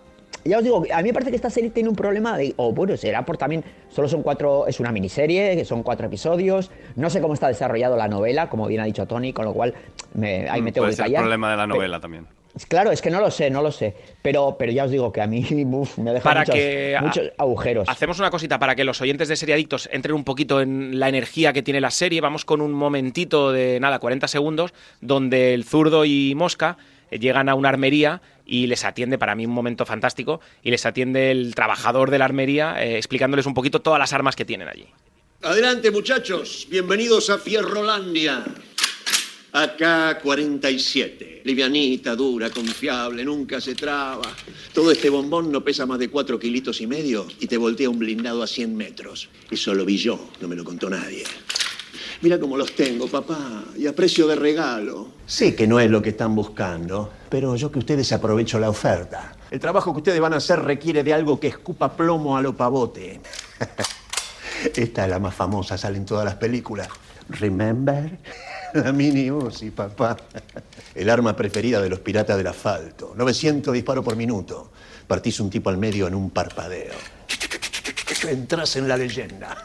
ya os digo, a mí me parece que esta serie tiene un problema de, o bueno, será por también, solo son cuatro, es una miniserie, que son cuatro episodios, no sé cómo está desarrollado la novela, como bien ha dicho Tony, con lo cual me, ahí me tengo Mm, Puede que ser el callar. problema de la novela también. Claro, es que no lo sé, no lo sé, pero, pero ya os digo que a mí uf, me deja Para muchos, que- muchos agujeros. Hacemos una cosita para que los oyentes de Seriadictos entren un poquito en la energía que tiene la serie. Vamos con un momentito de nada, 40 segundos, donde el zurdo y Mosca eh, llegan a una armería y les atiende, para mí un momento fantástico, y les atiende el trabajador de la armería eh, explicándoles un poquito todas las armas que tienen allí. Adelante, muchachos. Bienvenidos a Fierrolandia. AK-47. Livianita, dura, confiable, nunca se traba. Todo este bombón no pesa más de cuatro kilitos y medio y te voltea un blindado a 100 metros. Eso lo vi yo, no me lo contó nadie. Mira cómo los tengo, papá, y a precio de regalo. Sé que no es lo que están buscando, pero yo que ustedes aprovecho la oferta. El trabajo que ustedes van a hacer requiere de algo que escupa plomo a lo pavote. Esta es la más famosa, sale en todas las películas. Remember? La mini Uzi, papá. El arma preferida de los piratas del asfalto. 900 disparos por minuto. Partís un tipo al medio en un parpadeo. Entras en la leyenda.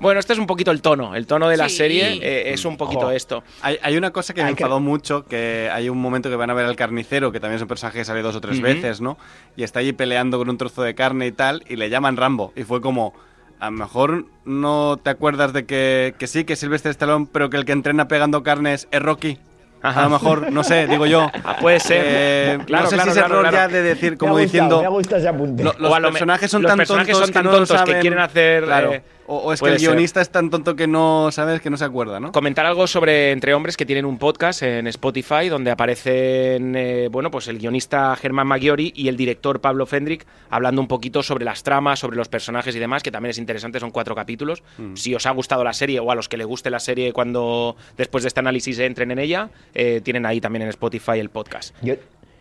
Bueno, este es un poquito el tono. El tono de la Sí. serie eh, es un poquito Jo. esto. Hay, hay una cosa que me Hay que- enfadó mucho, que hay un momento que van a ver al carnicero, que también es un personaje que sale dos o tres veces, ¿no? Y está allí peleando con un trozo de carne y tal, y le llaman Rambo. Y fue como, a lo mejor no te acuerdas de que, que sí, que es Sylvester Stallone, pero que el que entrena pegando carnes es Rocky. Ajá. A lo mejor, no sé, digo yo. Ah, puede ser. Eh, Claro, no sé claro, si es claro, error claro. ya de decir, Me ha como gustado, diciendo... me ha gustado ese apunte. Lo- los O a lo me- personajes son los tan personajes tontos son tan que no tontos que quieren hacer, Claro. eh, o, o es que el ser. guionista es tan tonto que no, ¿sabes? Que no se acuerda, ¿no? Comentar algo sobre Entre Hombres que tienen un podcast en Spotify donde aparecen, eh, bueno, pues el guionista Germán Maggiori y el director Pablo Fendrick hablando un poquito sobre las tramas, sobre los personajes y demás, que también es interesante, son cuatro capítulos. Mm. Si os ha gustado la serie o a los que les guste la serie cuando después de este análisis entren en ella, eh, tienen ahí también en Spotify el podcast. Yo,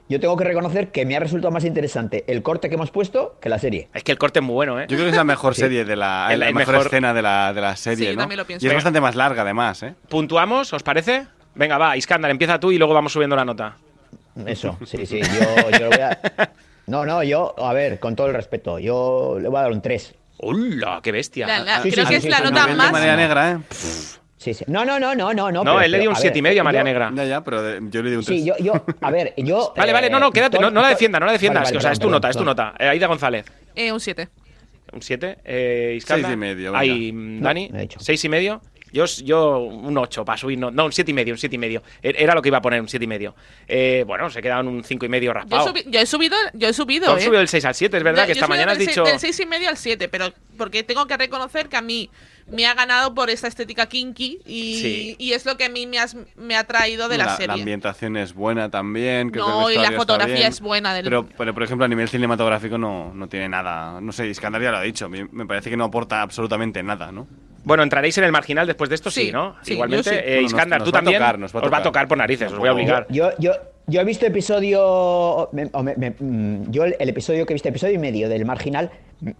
yo tengo que reconocer que me ha resultado más interesante el corte que hemos puesto que la serie. Es que el corte es muy bueno, ¿eh? Yo creo que es la mejor Sí. serie de la, El- la el mejor, mejor- escena de la, de la serie, Sí, ¿no? también lo pienso. Y es Venga. bastante más larga, además, ¿eh? ¿Puntuamos? ¿Os parece? Venga, va, Iskandar, empieza tú y luego vamos subiendo la nota. Eso, sí, sí, yo, yo lo voy a... No, no, yo, a ver, con todo el respeto, yo le voy a dar un 3. ¡Hola, qué bestia! La- la- Sí, creo sí, que sí, es la sí, nota nivel de más. María Negra, ¿eh? Sí, sí. No, no, no, no, no. No, No, pero- él le dio un a siete ver, y medio a María yo- Negra. Ya, ya, pero de- yo le di un 3. Sí, yo, yo, a ver, yo... Vale, vale, eh, no, no, quédate, no, no la defienda, no la defiendas, Vale, vale, o sea, es tu perdón, nota, es tu perdón. nota. Eh, Aida González, Eh, un 7. un 7. Eh, Iskandar. Seis y medio. Ahí, Dani, he dicho. 6 y medio. Yo, yo un 8 para subir, no, no, un 7 y medio, un 7 y medio. E- Era lo que iba a poner, un 7 y medio. Eh, bueno, se queda en un 5 y medio Yo, raspado. subi- yo he subido, yo he subido, Tú has ¿eh? subido del 6 al 7, es verdad, Yo- que yo esta mañana has del dicho... Del 6 y medio al 7, pero porque tengo que reconocer que a mí me ha ganado por esta estética kinky y, Sí. y es lo que a mí me, has- me ha traído de la, la, serie. la ambientación es buena también. creo que No, el y la fotografía es buena del- Pero, pero, por ejemplo, a nivel cinematográfico no, no tiene nada. No sé, Iskandar ya lo ha dicho. Me parece que no aporta absolutamente nada, ¿no? Bueno, entraréis en el marginal después de esto, sí, Sí, ¿no? sí, Igualmente, yo sí. eh, Bueno, nos- Iskandar, nos tú va también. tocar, nos va a os va a tocar. por narices, os voy a obligar. Yo, yo, Yo he visto episodio. me- o me- me- mm, yo el, el episodio que he visto, episodio y medio del marginal,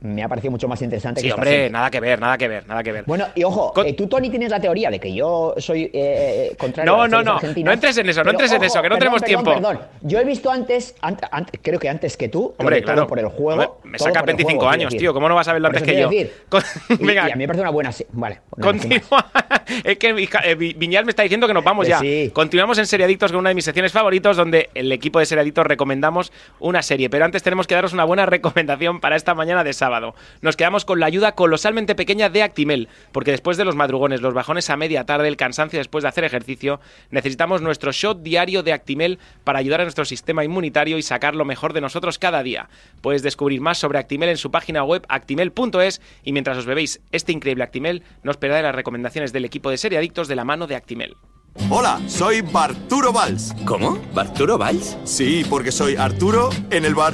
me ha parecido mucho más interesante Sí, que hombre, nada que ver, nada que ver, nada que ver. Bueno, y ojo, eh, tú, Tony, tienes la teoría de que yo soy eh, eh, contrario a No, las no, no, no entres en eso, no entres en eso, que no perdón, tenemos perdón, tiempo. Perdón, yo he visto antes, ant- ant- creo que antes que tú, Hombre, todo claro. por el juego. Hombre, me el 25 juego, años, tío, ¿cómo no vas a verlo antes que yo? decir. Y- Venga. Y, a mí me parece una buena. Vale. no, Continúa. es que Vija- eh, Viñal me está diciendo que nos vamos ya. sí. Continuamos en Seriadictos con una de mis secciones favoritos, donde el equipo de Seriadictos recomendamos una serie. Pero antes tenemos que daros una buena recomendación para esta mañana de sábado. Nos quedamos con la ayuda colosalmente pequeña de Actimel, porque después de los madrugones, los bajones a media tarde, el cansancio después de hacer ejercicio, necesitamos nuestro shot diario de Actimel para ayudar a nuestro sistema inmunitario y sacar lo mejor de nosotros cada día. Puedes descubrir más sobre Actimel en su página web actimel.es y mientras os bebéis este increíble Actimel, no os perdáis las recomendaciones del equipo de Seriadictos de la mano de Actimel. Hola, soy Barturo Valls. ¿Cómo? ¿Barturo Valls? Sí, porque soy Arturo en el bar.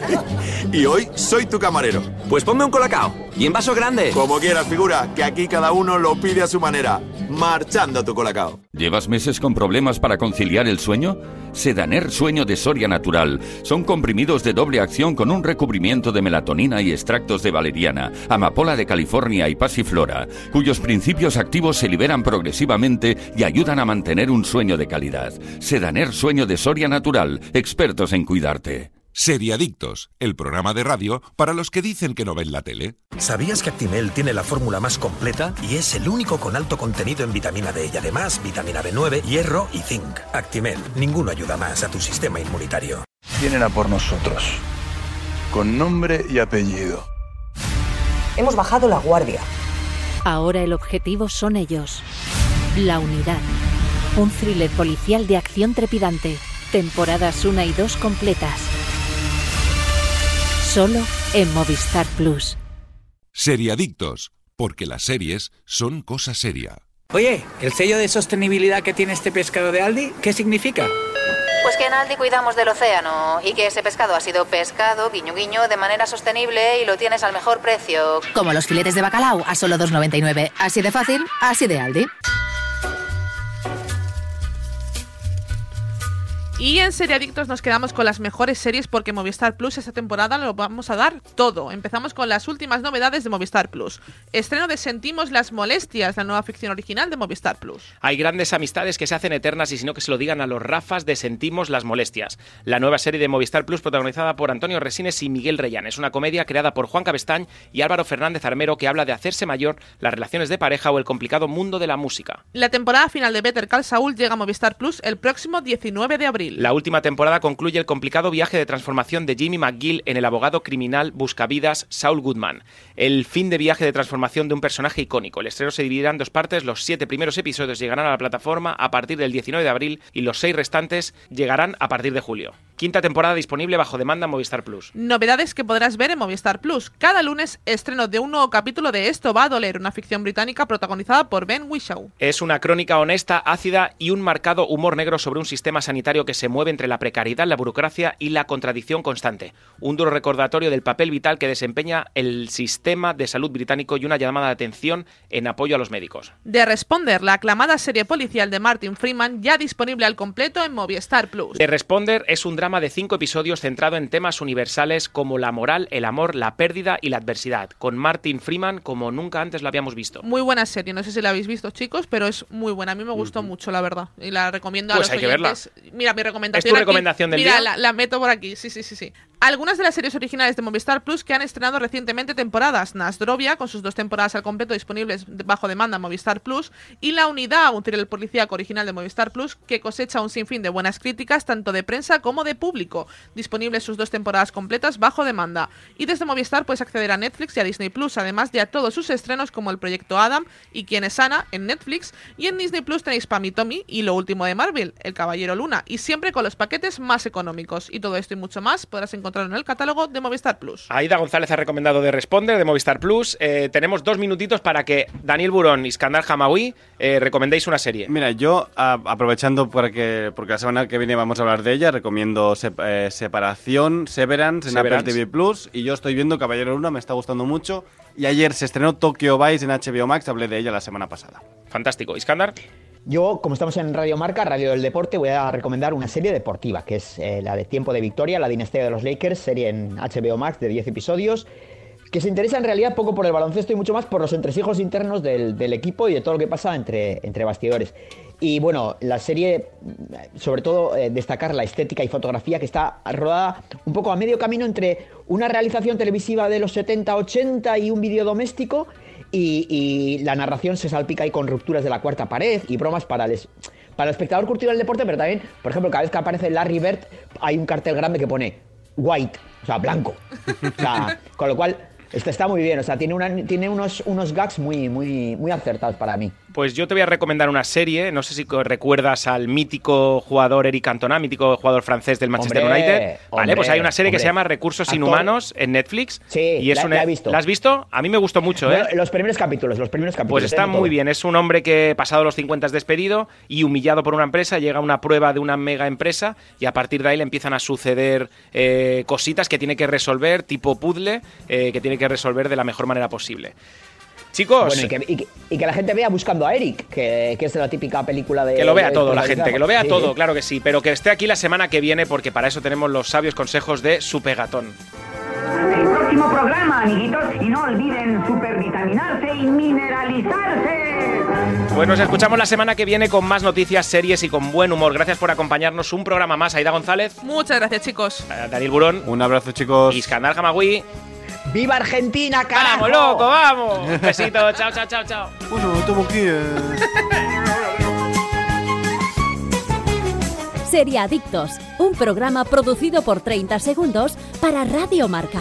y hoy soy tu camarero. Pues ponme un colacao. Y en vaso grande. Como quieras, figura, que aquí cada uno lo pide a su manera. Marchando tu colacao. ¿Llevas meses con problemas para conciliar el sueño? Sedaner Sueño de Soria Natural. Son comprimidos de doble acción con un recubrimiento de melatonina y extractos de valeriana, amapola de California y pasiflora, cuyos principios activos se liberan progresivamente y ayudan a mantener un sueño de calidad. Sedaner Sueño de Soria Natural. Expertos en cuidarte. Seriadictos, el programa de radio para los que dicen que no ven la tele. ¿Sabías que Actimel tiene la fórmula más completa y es el único con alto contenido en vitamina D y además vitamina B9, hierro y zinc? Actimel, ninguno ayuda más a tu sistema inmunitario. Vienen a por nosotros. Con nombre y apellido. Hemos bajado la guardia. Ahora el objetivo son ellos. La unidad. Un thriller policial de acción trepidante. Temporadas 1 y 2 completas. Solo en Movistar Plus. Seriadictos, porque las series son cosa seria. Oye, ¿el sello de sostenibilidad que tiene este pescado de Aldi, qué significa? Pues que en Aldi cuidamos del océano y que ese pescado ha sido pescado, guiño guiño, de manera sostenible y lo tienes al mejor precio. Como los filetes de bacalao a solo 2,99. Así de fácil, así de Aldi. Y en Seriadictos nos quedamos con las mejores series porque Movistar Plus esta temporada lo vamos a dar todo. Empezamos con las últimas novedades de Movistar Plus. Estreno de Sentimos las molestias, la nueva ficción original de Movistar Plus. Hay grandes amistades que se hacen eternas y si no que se lo digan a los Rafas de Sentimos las Molestias. La nueva serie de Movistar Plus protagonizada por Antonio Resines y Miguel Reyán. Es una comedia creada por Juan Cabestañ y Álvaro Fernández Armero que habla de hacerse mayor, las relaciones de pareja o el complicado mundo de la música. La temporada final de Better Call Saul llega a Movistar Plus el próximo 19 de abril. La última temporada concluye el complicado viaje de transformación de Jimmy McGill en el abogado criminal buscavidas Saul Goodman. El fin de viaje de transformación de un personaje icónico. El estreno se dividirá en dos partes. Los siete primeros episodios llegarán a la plataforma a partir del 19 de abril y los seis restantes llegarán a partir de julio. Quinta temporada disponible bajo demanda en Movistar Plus. Novedades que podrás ver en Movistar Plus. Cada lunes estreno de un nuevo capítulo de Esto va a doler, una ficción británica protagonizada por Ben Whishaw. Es una crónica honesta, ácida y un marcado humor negro sobre un sistema sanitario que se mueve entre la precariedad, la burocracia y la contradicción constante. Un duro recordatorio del papel vital que desempeña el sistema de salud británico y una llamada de atención en apoyo a los médicos. De Responder, la aclamada serie policial de Martin Freeman, ya disponible al completo en Movistar Plus. The Responder es un drama de cinco episodios centrado en temas universales como la moral, el amor, la pérdida y la adversidad, con Martin Freeman como nunca antes lo habíamos visto. Muy buena serie, no sé si la habéis visto chicos, pero es muy buena. A mí me gustó mucho, la verdad. Y la recomiendo Pues a los hay que verla. oyentes. Mira, mi recomendación. ¿Es tu aquí- recomendación del Mira, día? La, la meto por aquí. Sí, sí, sí, sí. Algunas de las series originales de Movistar Plus que han estrenado recientemente temporadas. Nasdrovia, con sus dos temporadas al completo disponibles bajo demanda en Movistar Plus. Y La Unidad, un thriller policíaco original de Movistar Plus que cosecha un sinfín de buenas críticas, tanto de prensa como de público. Disponibles sus dos temporadas completas bajo demanda. Y desde Movistar puedes acceder a Netflix y a Disney Plus, además de a todos sus estrenos como el Proyecto Adam y Quién es Ana en Netflix. Y en Disney Plus tenéis Pam Tommy y lo último de Marvel, El Caballero Luna. Y siempre con los paquetes más económicos. Y todo esto y mucho más podrás encontrar en el catálogo de Movistar Plus. Aida González ha recomendado de Responder de Movistar Plus. Eh, tenemos dos minutitos para que Daniel Burón y Iskandar Hamawi eh, recomendéis una serie. Mira, yo a- aprovechando porque, porque la semana que viene vamos a hablar de ella, recomiendo eh, Separación, Severance en Severance. Apple TV Plus y yo estoy viendo Caballero Luna, me está gustando mucho y ayer se estrenó Tokyo Vice en HBO Max, hablé de ella la semana pasada. Fantástico. Iskandar. Yo, como estamos en Radio Marca, Radio del Deporte, voy a recomendar una serie deportiva, que es eh, la de Tiempo de Victoria, la dinastía de los Lakers, serie en HBO Max de 10 episodios, que se interesa en realidad poco por el baloncesto y mucho más por los entresijos internos del, del equipo y de todo lo que pasa entre, entre bastidores. Y bueno, la serie, sobre todo eh, destacar la estética y fotografía que está rodada un poco a medio camino entre una realización televisiva de los 70-80 y un vídeo doméstico. Y, la narración se salpica ahí con rupturas de la cuarta pared y bromas para el, para el espectador curtido del deporte, pero también, por ejemplo, cada vez que aparece Larry Bird hay un cartel grande que pone white, o sea, blanco. O sea, con lo cual, esto está muy bien, o sea, tiene, una, tiene unos, unos gags muy, muy, muy acertados para mí. Pues yo te voy a recomendar una serie, no sé si recuerdas al mítico jugador Eric Cantona, mítico jugador francés del Manchester Hombre, United. Vale, hombre, pues hay una serie que se llama Recursos Actor. Inhumanos en Netflix. Sí, y es la- una- la he visto. ¿La has visto? A mí me gustó mucho, ¿eh? Los primeros capítulos, los primeros capítulos. Pues está todo. muy bien. Es un hombre que, pasado los 50, es despedido y humillado por una empresa, llega a una prueba de una mega empresa y a partir de ahí le empiezan a suceder eh, cositas que tiene que resolver, tipo puzzle, eh, que tiene que resolver de la mejor manera posible. Chicos, Bueno, y que, y que- y que la gente vea buscando a Eric, que, que es la típica película de. Que lo vea de- todo la gente, que lo vea Sí. todo, claro que sí, pero que esté aquí la semana que viene porque para eso tenemos los sabios consejos de su pegatón. El próximo programa, amiguitos, y no olviden supervitaminarse y mineralizarse. Pues nos escuchamos la semana que viene con más noticias, series y con buen humor. Gracias por acompañarnos. Un programa más. Aida González, Muchas gracias, chicos. eh, Daniel Burón, Un abrazo, chicos. Iskandar Hamagui. ¡Viva Argentina, carajo! ¡Vamos, loco, vamos! Un besito, chao, chao, chao, chao. Bueno, tomo aquí. eh. Seriadictos, un programa producido por 30 segundos para Radio Marca.